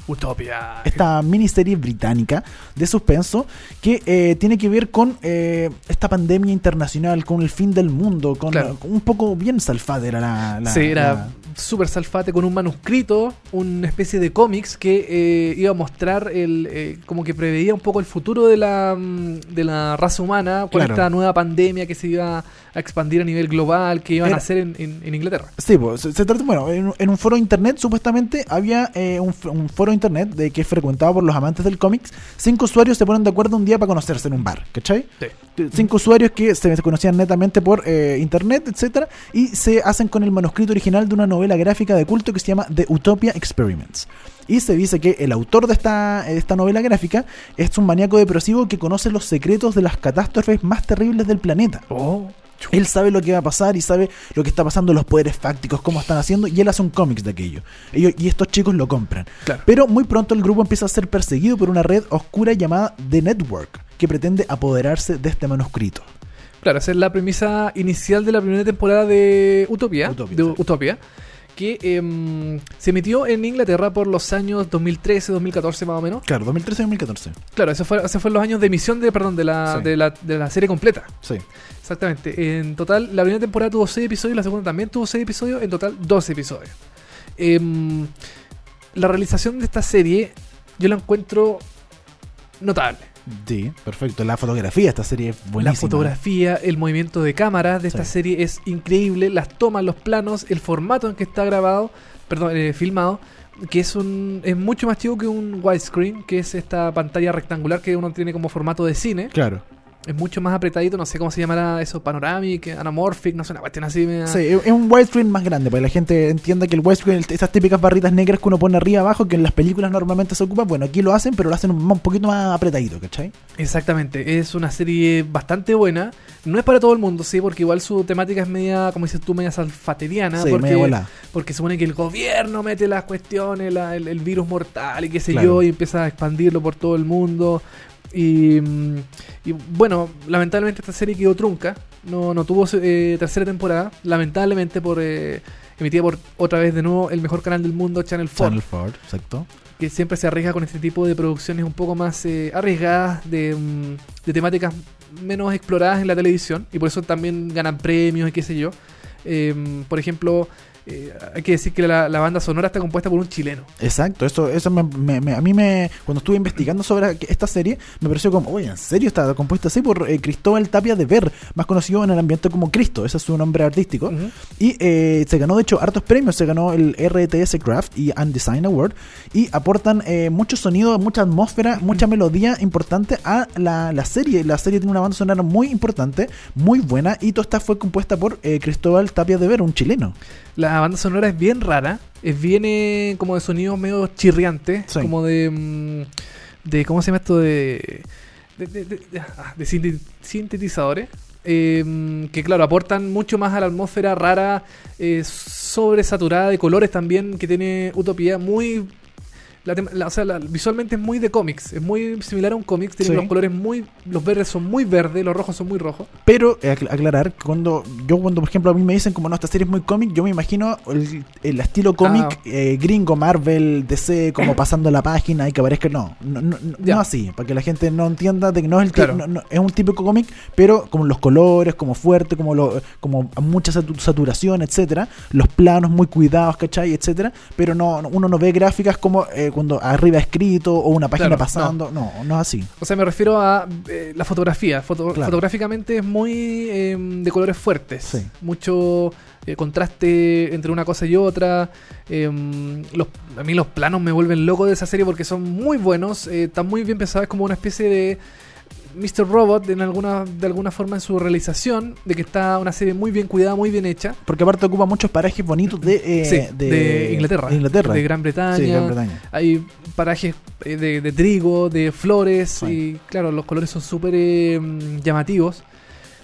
Utopia. Esta miniserie británica de suspenso que eh, tiene que ver con eh, esta pandemia internacional, con el fin del mundo, con, Claro. con un poco bien salfada era la... la- sí, era la- súper salfate con un manuscrito, una especie de cómics que eh, iba a mostrar el eh, como que preveía un poco el futuro de la, mm, de la raza humana con Claro. esta nueva pandemia que se iba a expandir a nivel global, que iban Era- a hacer en, en- en Inglaterra. Sí, pues, se, se trata, bueno, en, en un foro internet supuestamente había eh, un, un foro internet de que es frecuentado por los amantes del cómics. Cinco usuarios se ponen de acuerdo un día para conocerse en un bar, ¿cachai? Sí. Cinco usuarios que se conocían netamente por eh, internet, etcétera, y se hacen con el manuscrito original de una novela gráfica de culto que se llama The Utopia Experiments. Y se dice que el autor de esta, de esta novela gráfica es un maníaco depresivo que conoce los secretos de las catástrofes más terribles del planeta. Oh, Él sabe lo que va a pasar y sabe lo que está pasando, los poderes fácticos, cómo están haciendo, y él hace un cómics de aquello. Ellos, y estos chicos lo compran. Claro. Pero muy pronto el grupo empieza a ser perseguido por una red oscura llamada The Network, que pretende apoderarse de este manuscrito. Claro, esa es la premisa inicial de la primera temporada de. Utopia, de. Utopia que em, se emitió en Inglaterra por los años 2013, 2014 más o menos. Claro, 2013-2014. Claro, ese fue, ese fue los años de emisión de, perdón, de la, Sí. de la, de la serie completa. Sí. Exactamente. En total, la primera temporada tuvo 6 episodios, la segunda también tuvo 6 episodios, en total 12 episodios. Em, la realización de esta serie yo la encuentro notable. Sí, perfecto. La fotografía esta serie es buenísima. La fotografía, el movimiento de cámara de esta Sí. serie es increíble. Las tomas, los planos, el formato en que está grabado, perdón, eh, filmado, que es un es mucho más chico que un widescreen, que es esta pantalla rectangular que uno tiene como formato de cine. Claro. Es mucho más apretadito, no sé cómo se llamará eso, panoramic, anamorphic, no sé, una cuestión así. media- Sí, es un widescreen más grande, para que la gente entienda que el widescreen, esas típicas barritas negras que uno pone arriba abajo, que en las películas normalmente se ocupa, bueno, aquí lo hacen, pero lo hacen un, un poquito más apretadito, ¿cachai? Exactamente, es una serie bastante buena. No es para todo el mundo, sí, porque igual su temática es media, como dices tú, media salfateriana. Sí, porque, media porque supone que el gobierno mete las cuestiones, la- el, el virus mortal y qué sé Claro. yo, y empieza a expandirlo por todo el mundo. Y, y, bueno, lamentablemente esta serie quedó trunca. No, no tuvo eh, tercera temporada. Lamentablemente por eh, emitida por otra vez de nuevo el mejor canal del mundo, Channel 4 Channel 4, exacto. que siempre se arriesga con este tipo de producciones un poco más eh, arriesgadas, de, mm, de temáticas menos exploradas en la televisión, y por eso también ganan premios y qué sé yo. Em, por ejemplo, eh, hay que decir que la, la banda sonora está compuesta por un chileno. Exacto, eso, eso me- me- me- a mí me, cuando estuve investigando sobre esta serie, me pareció como, oye, ¿en serio está compuesta así por eh, Cristóbal Tapia de Ver, más conocido en el ambiente como Cristo, ese es su nombre artístico, y eh, se ganó de hecho hartos premios, se ganó el RTS Craft y and Design Award, y aportan eh, mucho sonido, mucha atmósfera, mucha melodía importante a la, la serie, la serie tiene una banda sonora muy importante, muy buena, y toda esta fue compuesta por Cristóbal Tapia de Ver, un chileno. La banda sonora es bien rara, es bien eh, como de sonidos medio chirriantes, Sí. como de, mm, de. ¿Cómo se llama esto? De. de, de- de- de- ah, sintetizadores. eh, que claro, aportan mucho más a la atmósfera rara, eh, sobresaturada de colores también, que tiene Utopía, muy... la tem- la- o sea, la- visualmente es muy de cómics, es muy similar a un cómics, tiene Sí. los colores muy... Los verdes son muy verdes, los rojos son muy rojos. Pero eh, acl- aclarar, cuando yo cuando por ejemplo a mí me dicen como no, esta serie es muy cómic, yo me imagino el, el estilo cómic Ah. eh, gringo, Marvel, DC, como (coughs) pasando la página y que aparezca, no, no, no, no- así, para que la gente no entienda de que no es el Claro. no- es un típico cómic, pero como los colores, como fuerte, como lo, como mucha satu- saturación, etcétera, los planos muy cuidados, ¿cachai? etcétera, pero no, no- uno no ve gráficas como eh, cuando arriba escrito o una página Claro, pasando, no. no, es así. O sea, me refiero a eh, la fotografía. Foto- Claro. Fotográficamente es muy eh, de colores fuertes. Sí. Mucho eh, contraste entre una cosa y otra. Los- a mí los planos me vuelven loco de esa serie porque son muy buenos. eh, están muy bien pensados. Es como una especie de Mr. Robot en alguna, de alguna forma en su realización. De que está una serie muy bien cuidada, muy bien hecha. Porque aparte ocupa muchos parajes bonitos de, eh, Sí, de, Inglaterra. De Inglaterra. De Gran Bretaña. Sí, Gran Bretaña. Hay parajes eh, de, de trigo, de flores Sí. y claro, los colores son súper eh, llamativos.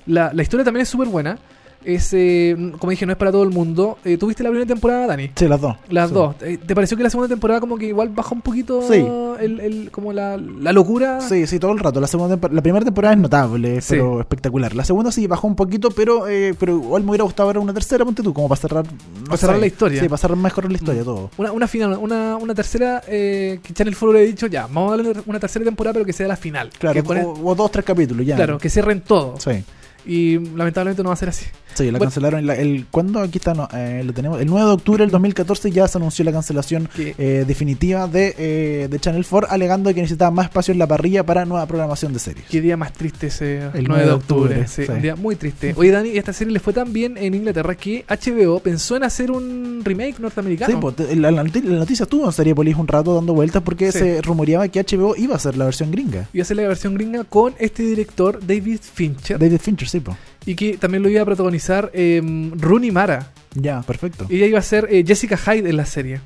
La, la historia también es súper buena. Es, eh, como dije, no es para todo el mundo. Eh, ¿Tuviste la primera temporada, Dani? Sí, las dos. Las Sí. dos. Eh, ¿Te pareció que la segunda temporada como que igual baja un poquito Sí. el, el- como la, la locura? Sí, sí, todo el rato. La segunda la primera temporada es notable, Sí. pero espectacular. La segunda sí bajó un poquito, pero eh, pero igual me hubiera gustado ver una tercera, ponte tú, como para cerrar. no Para cerrar sé. la historia. Sí, para cerrar mejor la historia Mm. todo. Una, una final, una, una tercera que Channel 4 le ha dicho ya, vamos a darle una tercera temporada pero que sea la final. Claro, que, o, o dos, tres capítulos ya. claro, que cierren todo. Sí, Y lamentablemente no va a ser así. Sí, la Bueno. cancelaron. la- el, ¿Cuándo? Aquí está, no, eh, lo tenemos. El 9 de octubre del 2014 ya se anunció la cancelación eh, definitiva de, eh, de Channel 4, alegando que necesitaba más espacio en la parrilla para nueva programación de series. Qué día más triste ese El 9 de octubre. sí, sí. Un día muy triste. Oye, Dani, esta serie le fue tan bien en Inglaterra que HBO pensó en hacer un remake norteamericano. Sí, pues, la, la noti- la noticia estuvo en Seriepolis un rato dando vueltas porque Sí. se rumoreaba que HBO iba a hacer la versión gringa. Iba a hacer la versión gringa con este director, David Fincher. David Fincher, sí, po. Y que también lo iba a protagonizar eh, Rooney Mara. Ya, perfecto. Ella iba a ser eh, Jessica Hyde en la serie.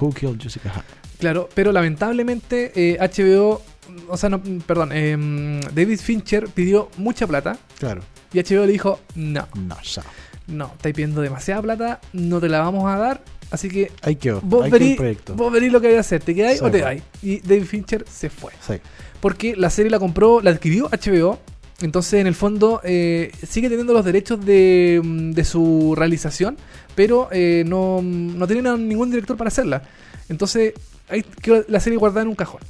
Who Killed Jessica Hyde? Claro, pero lamentablemente eh, HBO, o sea, no, perdón, eh, David Fincher pidió mucha plata Claro. y HBO le dijo, no, No, ya. no, estáis pidiendo demasiada plata, no te la vamos a dar, así que Ahí quedó. vos proyecto. vos lo que hay que hacer, ¿te quedáis Sí, o te vais? Y David Fincher se fue. Sí. Porque la serie la compró, la adquirió HBO. Entonces, en el fondo, eh, sigue teniendo los derechos de, mm, de su realización, pero eh, no, no tienen a ningún director para hacerla. Entonces, ahí quedó la serie guardada en un cajón.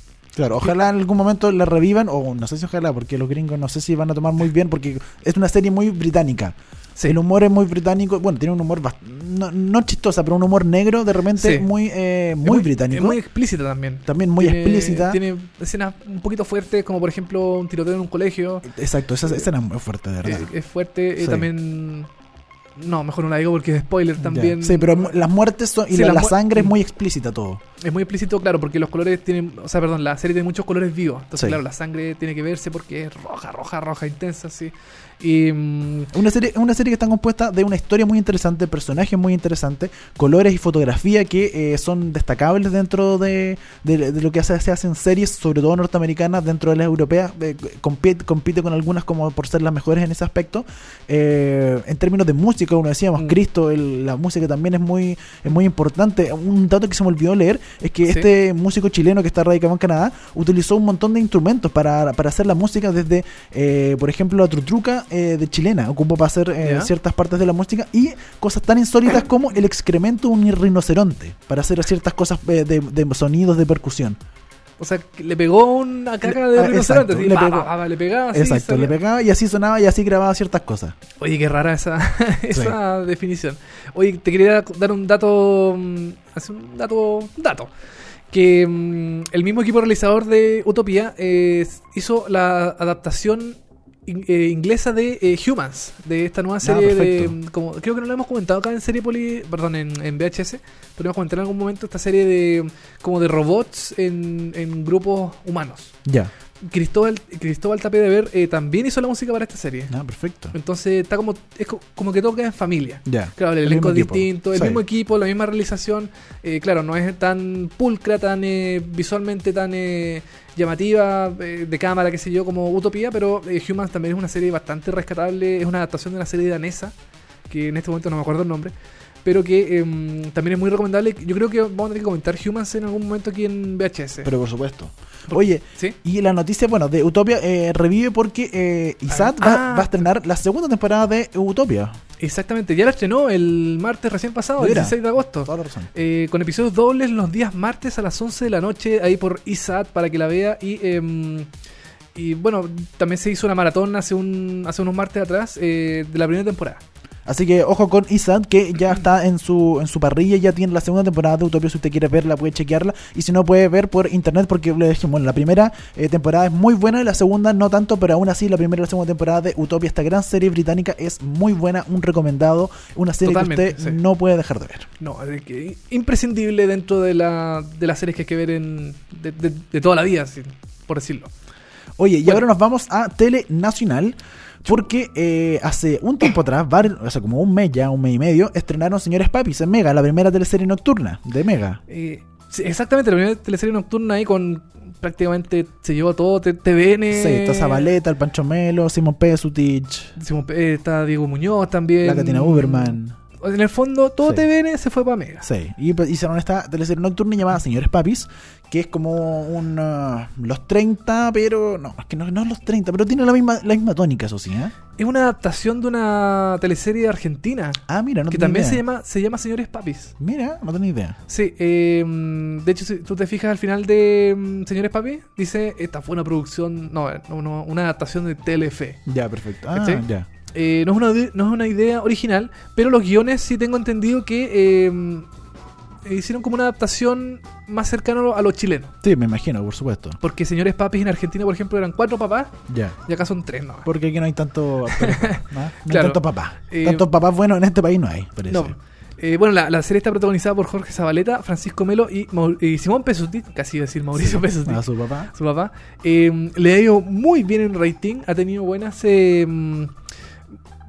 Claro, ojalá en algún momento la revivan, o no sé si ojalá, porque los gringos no sé si van a tomar muy bien, porque es una serie muy británica. Sí. El humor es muy británico, bueno, tiene un humor no, no chistosa, pero un humor negro de repente Sí. muy, eh, Es muy, británico. Es muy explícita también. También muy Tiene- explícita. Tiene escenas un poquito fuertes, como por ejemplo un tiroteo en un colegio. Exacto, esa escena es muy fuerte, de verdad. Es, es fuerte. eh, Sí. también. No, mejor no la digo porque es spoiler Ya. también. Sí, pero las muertes son, y Sí, la, sangre es muy explícita todo. es muy explícito, claro, porque los colores tienen, o sea, perdón, la serie tiene muchos colores vivos. Entonces, Sí. claro, la sangre tiene que verse porque es roja, roja, roja, intensa, sí. Y mm, Una serie, una serie que está compuesta de una historia muy interesante, personajes muy interesantes, colores y fotografía que eh, son destacables dentro de, de- de lo que se, se hace en series, sobre todo norteamericanas, dentro de las europeas. eh, compite, compite con algunas como por ser las mejores en ese aspecto. Eh, en términos de música, como decíamos, Mm. Cristo, el- la música también es muy, es muy importante. Un dato que se me olvidó leer es que Sí. este músico chileno que está radicado en Canadá utilizó un montón de instrumentos para, para hacer la música desde, eh, por ejemplo, la trutruca eh, de chilena, ocupó para hacer eh, ciertas partes de la música y cosas tan insólitas como el excremento de un rinoceronte para hacer ciertas cosas eh, de, de sonidos de percusión. o sea, le pegó una caca de Ah, rinoceronte, así, le pegó. le pegaba así, Exacto, le pegaba y así sonaba y así grababa ciertas cosas. Oye, qué rara esa, (laughs) esa definición. Oye, te quería dar un dato. mm, Hace un dato. un dato. Que mm, el mismo equipo realizador de Utopía eh, hizo la adaptación in- eh, inglesa de eh, Humans, de esta nueva serie de. mm, Como, creo que no lo hemos comentado acá en serie poli, perdón, en, en VHS. Podríamos comentar en algún momento esta serie de como de robots en, en grupos humanos. Ya, Cristóbal, Cristóbal Tapia de Ver eh, también hizo la música para esta serie. ah, perfecto. Entonces está como, es co- como que todo queda en familia. Ya. Claro, el El elenco es distinto, el Sí. mismo equipo, la misma realización. Eh, claro, no es tan pulcra, tan eh, visualmente tan eh, llamativa, eh, de cámara, qué sé yo, como Utopía, pero eh, Humans también es una serie bastante rescatable. Es una adaptación de una serie danesa, que en este momento no me acuerdo el nombre, pero que em, también es muy recomendable. Yo creo que vamos a tener que comentar Humans en algún momento aquí en VHS. Pero por supuesto. Oye, ¿Sí? y la noticia, bueno, de Utopia eh, revive porque eh, ISAT Ah. va, va a estrenar la segunda temporada de Utopia. Exactamente, ya la estrenó el martes recién pasado, el Mira. 16 de agosto. Toda la razón. Eh, con episodios dobles los días martes a las 11 de la noche, ahí por ISAT para que la vea. Y, em, y bueno, también se hizo una maratón hace, un, hace unos martes atrás eh, de la primera temporada. Así que ojo con ISAT, que ya (clears throat) está en su, en su parrilla, ya tiene la segunda temporada de Utopia. Si usted quiere verla, puede chequearla. Y si no, puede ver por internet, porque le dijimos, bueno, la primera eh, temporada es muy buena, y la segunda no tanto, pero aún así, la primera y la segunda temporada de Utopia, esta gran serie británica, es muy buena, un recomendado, una serie Totalmente, que usted sí. no puede dejar de ver. No, es que imprescindible dentro de, la, de las series que hay que ver en, de, de- de toda la vida, por decirlo. Oye, y Bueno. ahora nos vamos a Tele Nacional. Porque eh, hace un tiempo atrás, var- o sea, como un mes ya, un mes y medio, estrenaron Señores Papis en Mega, la primera teleserie nocturna de Mega. Eh, sí, exactamente, la primera teleserie nocturna ahí con prácticamente se llevó todo TVN. Sí, está Zabaleta, el Pancho Melo, Simón Pesutich, Simón eh, está Diego Muñoz también. la Katina Uberman. En el fondo, todo Sí. TVN se fue para Mega. Sí, y pues hicieron esta teleserie nocturna llamada Señores Papis, que es como un, uh, los 30, pero no, es que no, no es los 30, pero tiene la misma, la misma tónica, eso sí, ¿eh? Es una adaptación de una teleserie argentina Ah, mira, no que también idea. se llama, se llama Señores Papis. Mira, no tenía idea. Sí, eh, de hecho, si tú te fijas al final de mm, Señores Papis, dice, esta fue una producción, no, no, no, una adaptación de Telefe. Ya, perfecto. Ah, ¿Cachai? ya. Eh, no, es una, no es una idea original, pero los guiones sí tengo entendido que eh, hicieron como una adaptación más cercana a lo, a lo chileno. Sí, me imagino, por supuesto. Porque Señores Papis en Argentina, por ejemplo, eran cuatro papás Ya. y acá son tres, ¿no? Porque aquí no hay tanto, (laughs) ¿no? No hay Claro. tanto papá. Eh, Tantos papás buenos en este país no hay, parece. No. Eh, bueno, la, la serie está protagonizada por Jorge Zabaleta, Francisco Melo y, Simón Pesuti, casi iba a decir Mauricio Pesuti, A su papá. su papá. Eh, le ha ido muy bien en rating, ha tenido buenas, mm,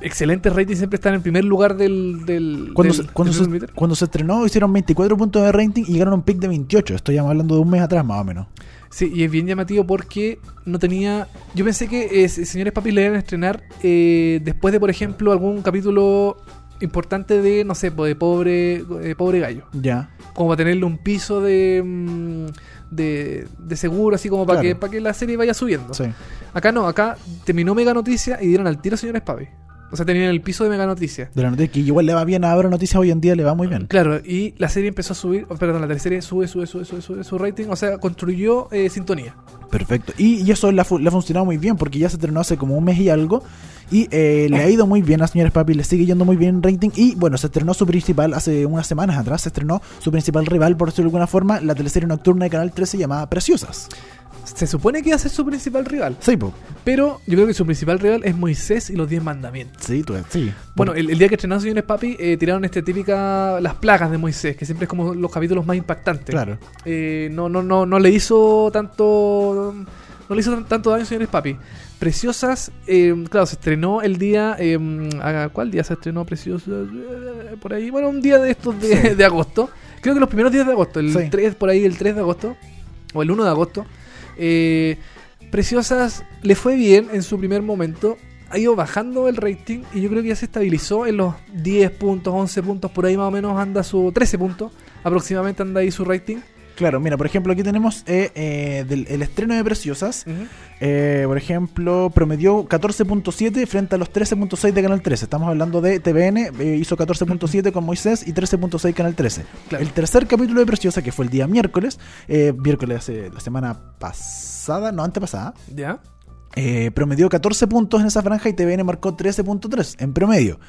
excelentes ratings, siempre está en primer lugar del... del Cuando, del- se, cuando, del se, Twitter. cuando se estrenó hicieron 24 puntos de rating y ganaron un pick de 28. Estoy hablando de un mes atrás más o menos. Sí, y es bien llamativo porque no tenía... Yo pensé que eh, Señores Papis le iban a estrenar eh, después de, por ejemplo, algún capítulo importante de, no sé, pues, de pobre, eh, pobre gallo. Ya. como para tenerle un piso de, mm, de, de seguro, así como para Claro. que, para que la serie vaya subiendo. Sí. Acá no, acá terminó Mega Noticia y dieron al tiro señores Papi. O sea, tenían el piso de Mega Noticia. De la noticia que igual le va bien a Abra Noticias hoy en día, le va muy bien. Claro, y la serie empezó a subir, oh, perdón, la teleserie sube, sube, sube, sube, sube su rating, o sea, construyó eh, sintonía. Perfecto. Y, y eso le ha, fu- funcionado muy bien porque ya se estrenó hace como un mes y algo. Y eh, le ha ido muy bien a Señores Papi, le sigue yendo muy bien en rating. Y bueno, se estrenó su principal hace unas semanas atrás. Se estrenó su principal rival, por decirlo de alguna forma, la teleserie nocturna de Canal 13 llamada Preciosas. Se supone que iba a ser su principal rival. Sí, po. Pero yo creo que su principal rival es Moisés y los 10 mandamientos. Sí, tú, sí. Bueno, el, el día que estrenaron Señores Papi, eh, tiraron este típica las plagas de Moisés, que siempre es como los capítulos más impactantes. Claro. Eh, no, no, no, no le hizo tanto. No le hizo tan- tanto daño, señores papi. Preciosas, eh, claro, se estrenó el día. eh, ¿a ¿Cuál día se estrenó Preciosas? Por ahí, bueno, un día de estos de, de agosto. Creo que los primeros días de agosto, el Sí. 3, por ahí, el 3 de agosto, o el 1 de agosto. Eh, Preciosas le fue bien en su primer momento. Ha ido bajando el rating y yo creo que ya se estabilizó en los 10 puntos, 11 puntos, por ahí más o menos anda su 13 puntos, aproximadamente anda ahí su rating. Claro, mira, por ejemplo, aquí tenemos eh, eh, del, el estreno de Preciosas. Eh, por ejemplo, promedió 14.7 frente a los 13.6 de Canal 13. Estamos hablando de TVN, eh, hizo 14.7 con Moisés y 13.6 Canal 13. Claro. El tercer capítulo de Preciosa, que fue el día miércoles, eh, miércoles la semana pasada, no, antepasada, ¿Ya? promedió 14 puntos en esa franja y TVN marcó 13.3 en promedio.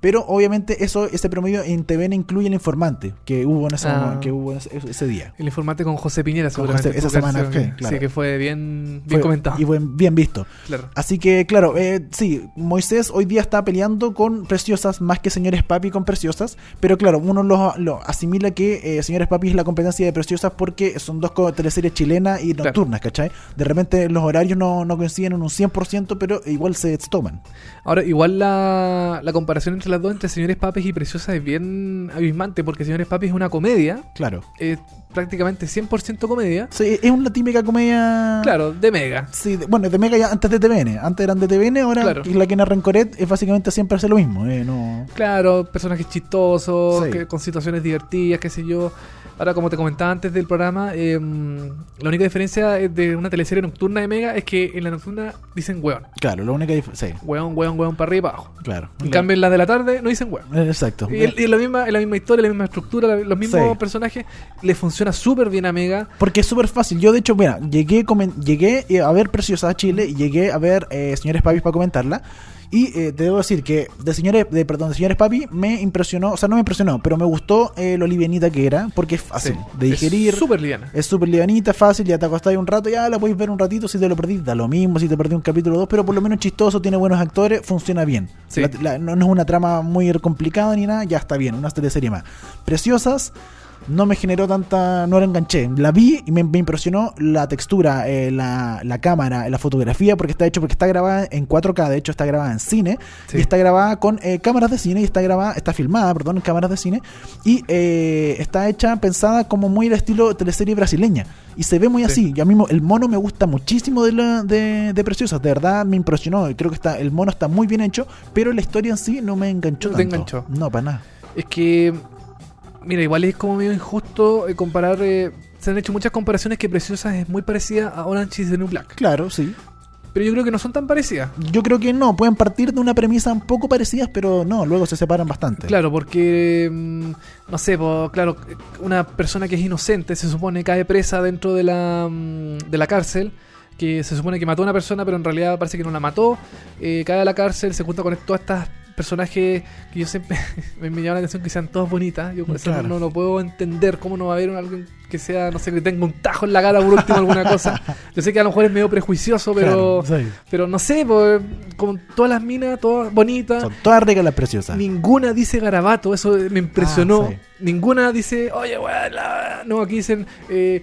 Pero obviamente eso, ese promedio en TVN incluye el informante que hubo en, ese Ah. que hubo ese, ese día. El informante con José Piñera, seguramente. José- esa semana se- fue, claro. Sí, que fue bien, bien Fue- comentado. Y buen- bien visto. Claro. Así que, claro, eh, sí, Moisés hoy día está peleando con Preciosas más que Señores Papi con Preciosas, pero claro, uno lo, lo asimila que eh, Señores Papi es la competencia de Preciosas porque son dos teleseries chilenas y nocturnas, ¿cachai? De repente los horarios no, no coinciden en un 100%, pero igual se, se toman. Ahora, igual la, la comparación entre las dos, entre Señores Papis y Preciosas, es bien abismante, porque Señores Papis es una comedia, Claro. es prácticamente 100% comedia. Sí, es una típica comedia... Claro, de mega. Sí, de- bueno, de Mega ya antes de TVN. Antes eran de TVN, ahora Claro. la que narra en Coret es básicamente siempre hace lo mismo. eh, no... Claro, personajes chistosos, Sí. que- con situaciones divertidas, qué sé yo. Ahora, como te comentaba antes del programa, eh, la única diferencia es de una teleserie nocturna de Mega es que en la nocturna dicen weón. Claro, la única dif- Sí, Weón, weón, weón, para arriba y para abajo. claro. En cambio, en las de la tarde no dicen weón. Eh, Exacto. Y, y la misma, en la misma historia, la misma estructura, la- los mismos Sí. personajes, le funciona súper bien a Mega. Porque es súper fácil. Yo, de hecho, mira, llegué, llegué eh, a ver Preciosa Chile y llegué a ver eh, Señores Papis para comentarla. Y eh, te debo decir que de señores, de, perdón, de señores papi me impresionó, o sea, no me impresionó, pero me gustó eh, lo livianita que era, porque es fácil Sí, de digerir. Es súper liviana. Es súper livianita, fácil, ya te acostás un rato, ya la podéis ver un ratito, si te lo perdís, da lo mismo, si te perdí un capítulo o dos, pero por lo menos chistoso, tiene buenos actores, funciona bien. Sí. La- la- no, no es una trama muy complicada ni nada, ya está bien, una teleserie más. Preciosas, no me generó tanta, no la enganché. La vi y me, me impresionó la textura, eh, la, la cámara, la fotografía, porque está hecho, porque está grabada en 4K, de hecho está grabada en cine, Sí. y está grabada con eh, cámaras de cine, y está grabada, está filmada, perdón, en cámaras de cine, y eh, está hecha, pensada como muy al estilo teleserie brasileña. Y se ve muy Sí. así. Y a mí mo- el mono me gusta muchísimo de, la, de, de Preciosas. De verdad me impresionó. y Creo que está, el mono está muy bien hecho, pero la historia en sí no me enganchó No te enganchó. No, para nada. Es que, mira, igual es como medio injusto eh, comparar. eh, se han hecho muchas comparaciones que Preciosas es muy parecida a Orange is the New Black. Claro, sí. Pero yo creo que no son tan parecidas. Yo creo que no, pueden partir de una premisa un poco parecidas, pero no, luego se separan bastante. Claro, porque, mm, no sé, po, claro, una persona que es inocente se supone cae presa dentro de la, mm, de la cárcel, que se supone que mató a una persona, pero en realidad parece que no la mató, eh, cae a la cárcel, se junta con todas estas personajes que yo siempre me, (laughs) me llama la atención que sean todas bonitas. Yo por eso Claro. no, no puedo entender cómo no va a haber alguien que sea, no sé, que tenga un tajo en la cara por último alguna cosa. (laughs) Yo sé que a lo mejor es medio prejuicioso, pero, Claro, sí. pero no sé, po, con todas las minas, todas bonitas. Son todas ricas las preciosas. Ninguna dice garabato, eso me impresionó. Ah, sí. Ninguna dice, oye, weón, la-". no, aquí dicen, eh,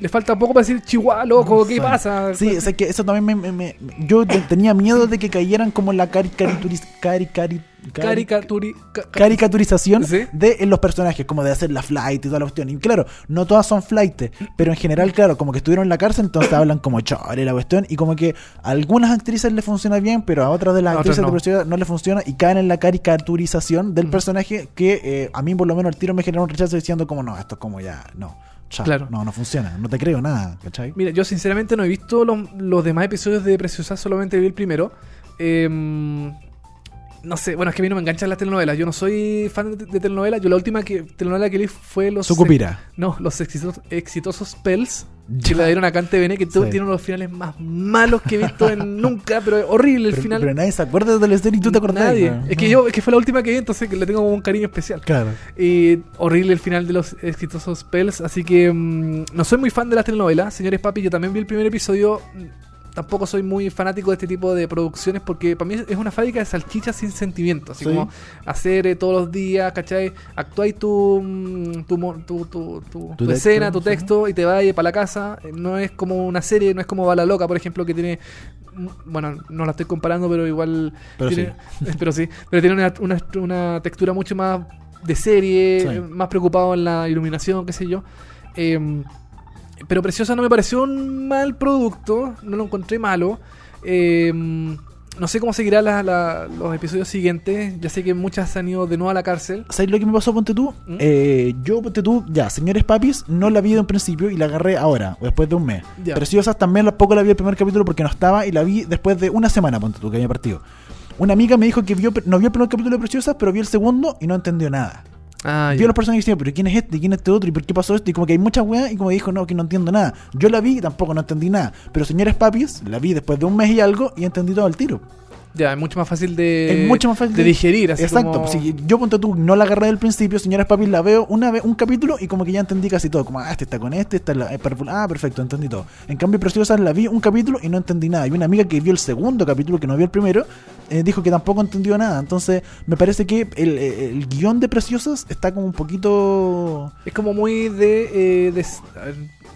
le falta poco para decir chihuahua, loco, ¿qué pasa? Sí, o sea, que eso también me, me- me- yo te- tenía miedo de que cayeran como en la caricaturiz, cari- cari- cari- Caricaturi- ca- ca- caricaturización Sí. de en los personajes, como de hacer la flight y toda la cuestión. Y claro, no todas son flight, pero en general, claro, como que estuvieron en la cárcel, entonces (laughs) hablan como chore la cuestión. Y como que a algunas actrices les funciona bien, pero a otras de las A actrices no. de no les funciona y caen en la caricaturización del personaje que eh, a mí, por lo menos, el tiro me generó un rechazo diciendo, como no, esto es como ya, no. Claro. No, no funciona, no te creo nada, ¿cachai? Mira, yo sinceramente no he visto los, los demás episodios de Preciosa, solamente vi el primero. Em, no sé, bueno, es que a mí no me enganchan las telenovelas. Yo no soy fan de, de telenovelas. Yo la última que, telenovela que vi fue los... Sucupira. No, los exitosos, exitosos Pels. Que le dieron a Cante Bene, que tú Sí. tiene uno de los finales más malos que he visto en (laughs) nunca, pero horrible el Pero, final. pero nadie se acuerda de la teleserie y tú te acordás. Nadie. ¿no? Es que yo, es que fue la última que vi, entonces le tengo como un cariño especial. Claro. Y horrible el final de los exitosos Spells, así que mm, no soy muy fan de las telenovelas. Señores papi, yo también vi el primer episodio. Tampoco soy muy fanático de este tipo de producciones porque para mí es una fábrica de salchichas sin sentimiento. Así Sí. como hacer eh, todos los días, ¿cachai? Actuáis tu, mm, tu, tu, tu, tu- escena, texto, tu sí. texto y te vas para la casa. Eh, No es como una serie, no es como Bala Loca, por ejemplo, que tiene. mm, Bueno, no la estoy comparando, pero igual. Pero tiene, (laughs) pero sí. Pero tiene una, una, una textura mucho más de serie, Sí. más preocupado en la iluminación, qué sé yo. Eh, pero Preciosa no me pareció un mal producto, no lo encontré malo. Eh, no sé cómo seguirá la- la- los episodios siguientes. Ya sé que muchas han ido de nuevo a la cárcel. ¿Sabes lo que me pasó, ponte tú? ¿Mm? Eh, yo, ponte tú, ya, señores papis, no la vi de un principio y la agarré ahora, o después de un mes. Ya. Preciosas también tampoco la vi el primer capítulo porque no estaba y la vi después de una semana, ponte tú, que había partido. Una amiga me dijo que vio, no vio el primer capítulo de Preciosas, pero vio el segundo y no entendió nada. Ah, vio ya. a los personajes y decía, pero ¿quién es este? ¿Y ¿Quién es este otro? ¿Y por qué pasó esto? Y como que hay muchas weas y como dijo, no, que no entiendo nada. Yo la vi y tampoco no entendí nada. Pero señores papis, la vi después de un mes y algo y entendí todo el tiro. Ya, es mucho más fácil de, es mucho más fácil de digerir. Así Exacto. como- si yo ponte tú, no la agarré del principio, señores papis, la veo una vez, un capítulo y como que ya entendí casi todo. Como, ah, este está con este, esta es la, ah, perfecto, entendí todo. En cambio, Preciosas la vi un capítulo y no entendí nada. Y una amiga que vio el segundo capítulo, que no vio el primero, eh, dijo que tampoco entendió nada. Entonces, me parece que el, el guion de Preciosas está como un poquito. Es como muy de... eh, de-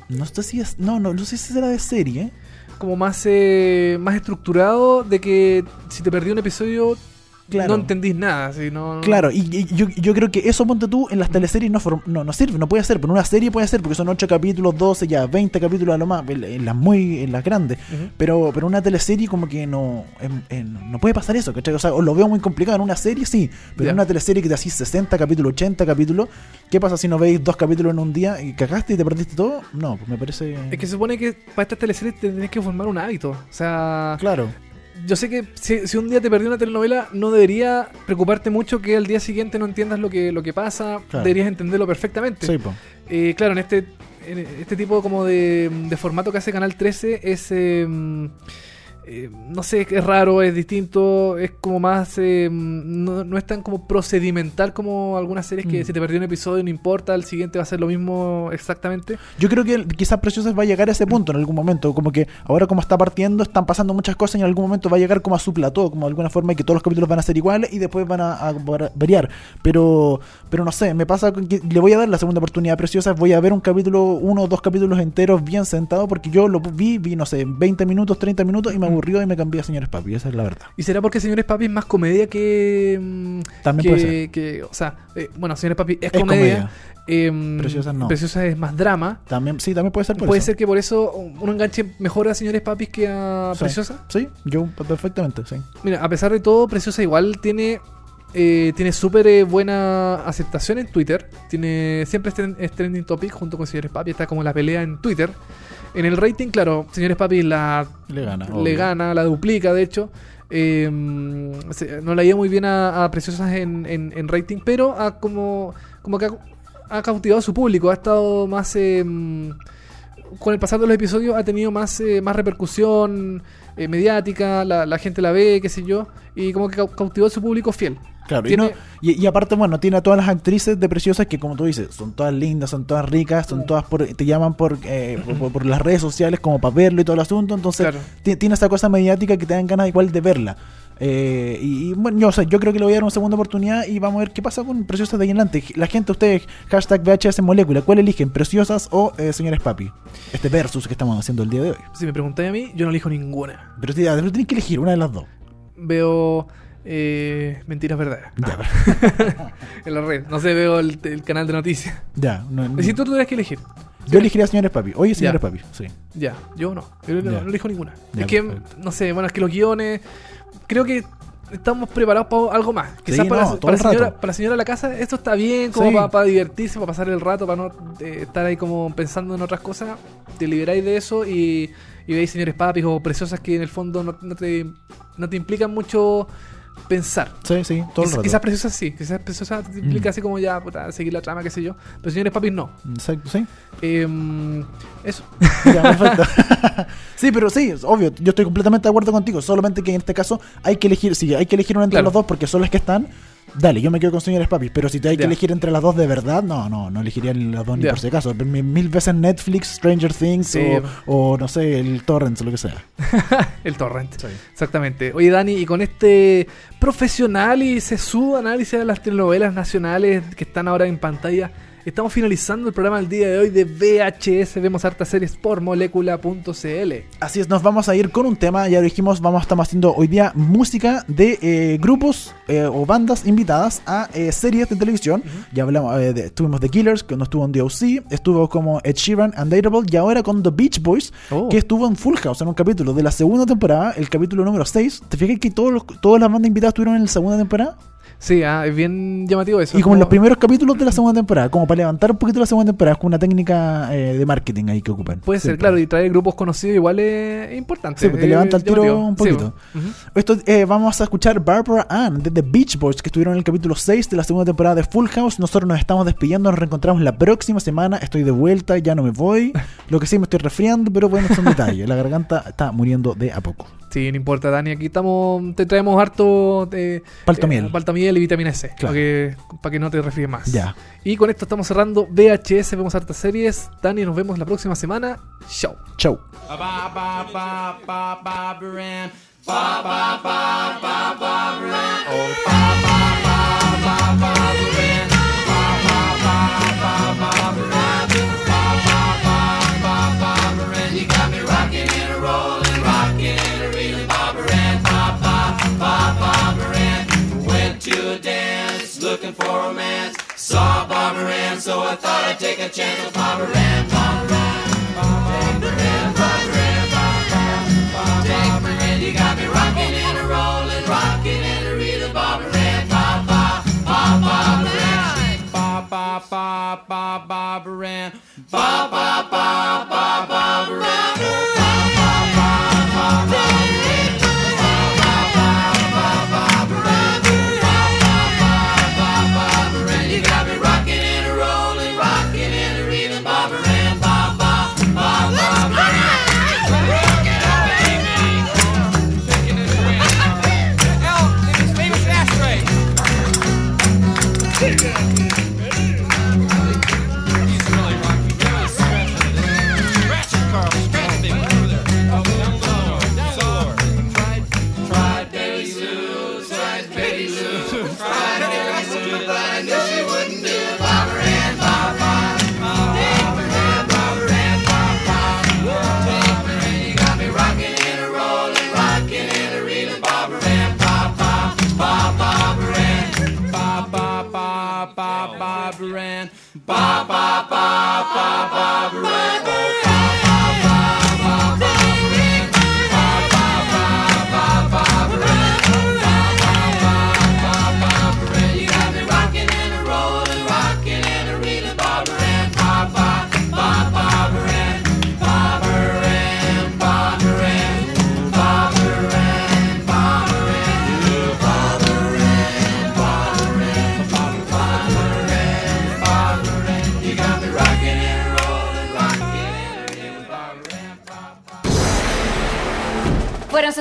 No sé si es. No, no, no sé si será de serie, ¿eh? Como más, eh, más estructurado de que si te perdí un episodio Claro. no entendís nada. así, no, Claro, y, y yo, yo creo que eso, ponte tú, en las teleseries no, form- no, no sirve, no puede ser, pero en una serie puede ser, porque son 8 capítulos, 12, ya 20 capítulos a lo más, en, las muy, en las grandes, pero pero una teleserie como que no, en- en- no puede pasar eso, ¿cachai? O sea, o lo veo muy complicado en una serie, sí, pero en una teleserie que te hacís 60 capítulos, 80 capítulos, ¿qué pasa si no veis dos capítulos en un día y cagaste y te perdiste todo? No, pues me parece... Es que se supone que para estas teleseries te tenés que formar un hábito. O sea, Claro, yo sé que si, si un día te perdí una telenovela, no debería preocuparte mucho que al día siguiente no entiendas lo que, lo que pasa. Claro. Deberías entenderlo perfectamente. sí. Eh, claro, en este, en este tipo como de, de formato que hace Canal 13 es... eh, eh, no sé, es raro, es distinto, es como más... eh, no, no es tan como procedimental como algunas series que Mm. si te perdió un episodio no importa, el siguiente va a ser lo mismo exactamente. Yo creo que quizás Preciosas va a llegar a ese punto en algún momento. Como que ahora como está partiendo, están pasando muchas cosas y en algún momento va a llegar como a su plató, como de alguna forma y que todos los capítulos van a ser iguales y después van a, a var- variar. Pero pero no sé, me pasa que le voy a dar la segunda oportunidad a Preciosas, voy a ver un capítulo, uno o dos capítulos enteros bien sentado porque yo lo vi, vi, no sé, 20 minutos, 30 minutos y me aburrió y me cambié a Señores Papi, esa es la verdad. ¿Y será porque Señores Papi es más comedia que... mm, También que, puede ser. que- o sea, eh, bueno, Señores Papi es, Es comedia. em, Preciosas no. Preciosa es más drama. También, sí, también puede ser por Puede eso. ser que por eso uno enganche mejor a Señores Papis que a Sí. Preciosa. Sí, yo perfectamente, sí. Mira, a pesar de todo, Preciosa igual tiene eh, tiene súper eh, buena aceptación en Twitter. Tiene siempre es trending topic junto con Señores Papi. Está como la pelea en Twitter. En el rating, claro, Señores Papi la Le gana. le obvio. gana, la duplica, de hecho. Eh, no la iba muy bien a, a Preciosas en, en- en rating, pero ha como, como que ha, ha cautivado a su público. Ha estado más. eh, con el pasar de los episodios ha tenido más, eh, más repercusión eh, mediática, la, la gente la ve, qué sé yo, y como que cau- cautivó a su público fiel. Claro, y, Tiene- no- y, y aparte, bueno, tiene a todas las actrices de Preciosas que, como tú dices, son todas lindas, son todas ricas, son todas por, te llaman por, eh, por, por- por las redes sociales como para verlo y todo el asunto. Entonces, Claro. tiene esa cosa mediática que te dan ganas igual de verla. Eh, y, y, bueno, yo, o sea, yo creo que le voy a dar una segunda oportunidad y vamos a ver qué pasa con Preciosas de ahí en adelante. La gente, ustedes, hashtag VHS Molécula, ¿cuál eligen? ¿Preciosas o eh, Señores Papi? Este versus que estamos haciendo el día de hoy. Si me preguntáis a mí, yo no elijo ninguna. Pero, pero tienes que elegir una de las dos. Veo eh, mentiras verdaderas Ya, (laughs) en la red. No sé, veo el, el canal de noticias. ya. no- no- Si tú tuvieras que elegir. yo elegiría Señores Papi. Oye, Señores. Papi, sí. Ya, yo no. Yo no, Ya. no elijo ninguna. Ya, es que, perfecto. no sé, bueno, es que los guiones. Creo que estamos preparados para algo más. Quizás Sí, para, no, todo para, el señora, rato. para la señora de la casa, esto está bien, como Sí. para, para divertirse, para pasar el rato, para no eh, estar ahí como pensando en otras cosas. Te liberáis de eso y, y veis señores papis o preciosas que en el fondo no, no te, no te implican mucho pensar. Sí, sí, todo el rato. Quizás preciosa sí, quizás preciosa implica así como ya, puta, seguir la trama, qué sé yo. Pero señores papis no. Exacto, sí. Em, eso. (laughs) Ya, perfecto. (laughs) sí, pero sí, es obvio, yo estoy completamente de acuerdo contigo. Solamente que en este caso hay que elegir, sí, hay que elegir una entre Claro. los dos porque son las que están. Dale, yo me quedo con señores papis, pero si te hay que elegir entre las dos de verdad, no, no, no elegiría ni las dos ni Ya. por si acaso. Mi- Mil veces Netflix, Stranger Things Sí. o, o, no sé, el Torrents o lo que sea. (laughs) El torrent. Exactamente. Oye, Dani, y con este profesional y sesudo análisis de las telenovelas nacionales que están ahora en pantalla, estamos finalizando el programa del día de hoy de VHS. Vemos hartas series por molécula.cl. Así es, nos vamos a ir con un tema, ya lo dijimos, vamos, estamos haciendo hoy día música de eh, grupos eh, o bandas invitadas a eh, series de televisión. Ya hablamos, de, tuvimos The Killers, que no estuvo en DOC, estuvo como Ed Sheeran, Undateable, y ahora con The Beach Boys, Oh. que estuvo en Full House, en un capítulo de la segunda temporada, el capítulo número 6. ¿Te fijas que todos los- todas las bandas invitadas estuvieron en la segunda temporada? Sí, ah, es bien llamativo eso. Y como en los Como- primeros capítulos de la segunda temporada, como para levantar un poquito la segunda temporada, con una técnica eh, de marketing ahí que ocupan. Puede ser, Siempre. claro, y traer grupos conocidos igual es importante. Sí, pues te es levanta el tiro llamativo. un Sí, poquito. ujú. Esto, eh, vamos a escuchar Barbara Ann de The Beach Boys que estuvieron en el capítulo 6 de la segunda temporada de Full House. Nosotros nos estamos despidiendo, nos reencontramos la próxima semana. Estoy de vuelta, ya no me voy. Lo que sí me estoy resfriando, pero bueno, son (laughs) detalles. La garganta está muriendo de a poco. Sí, no importa, Dani. Aquí estamos, te traemos harto de Paltomiel. eh, paltomiel y vitamina C. Claro. Para que, para que no te resfríes más. Ya. Y con esto estamos cerrando VHS. Vemos hartas series. Dani, nos vemos la próxima semana. Chau. Ba ba ba looking for romance. Saw Barbara Ann, so I thought I'd take a chance with Barbara Ann. Barbara Ann. Barbara Ann. Barbara Ann. Barbara Ann. You got me rocking and a rolling, rocking and a reeling, Barbara Ann. Ba ba ba Barbara Ann. Ba ba ba ba Barbara Ann. Ba ba ba ba Barbara Ann. Chega! Barbara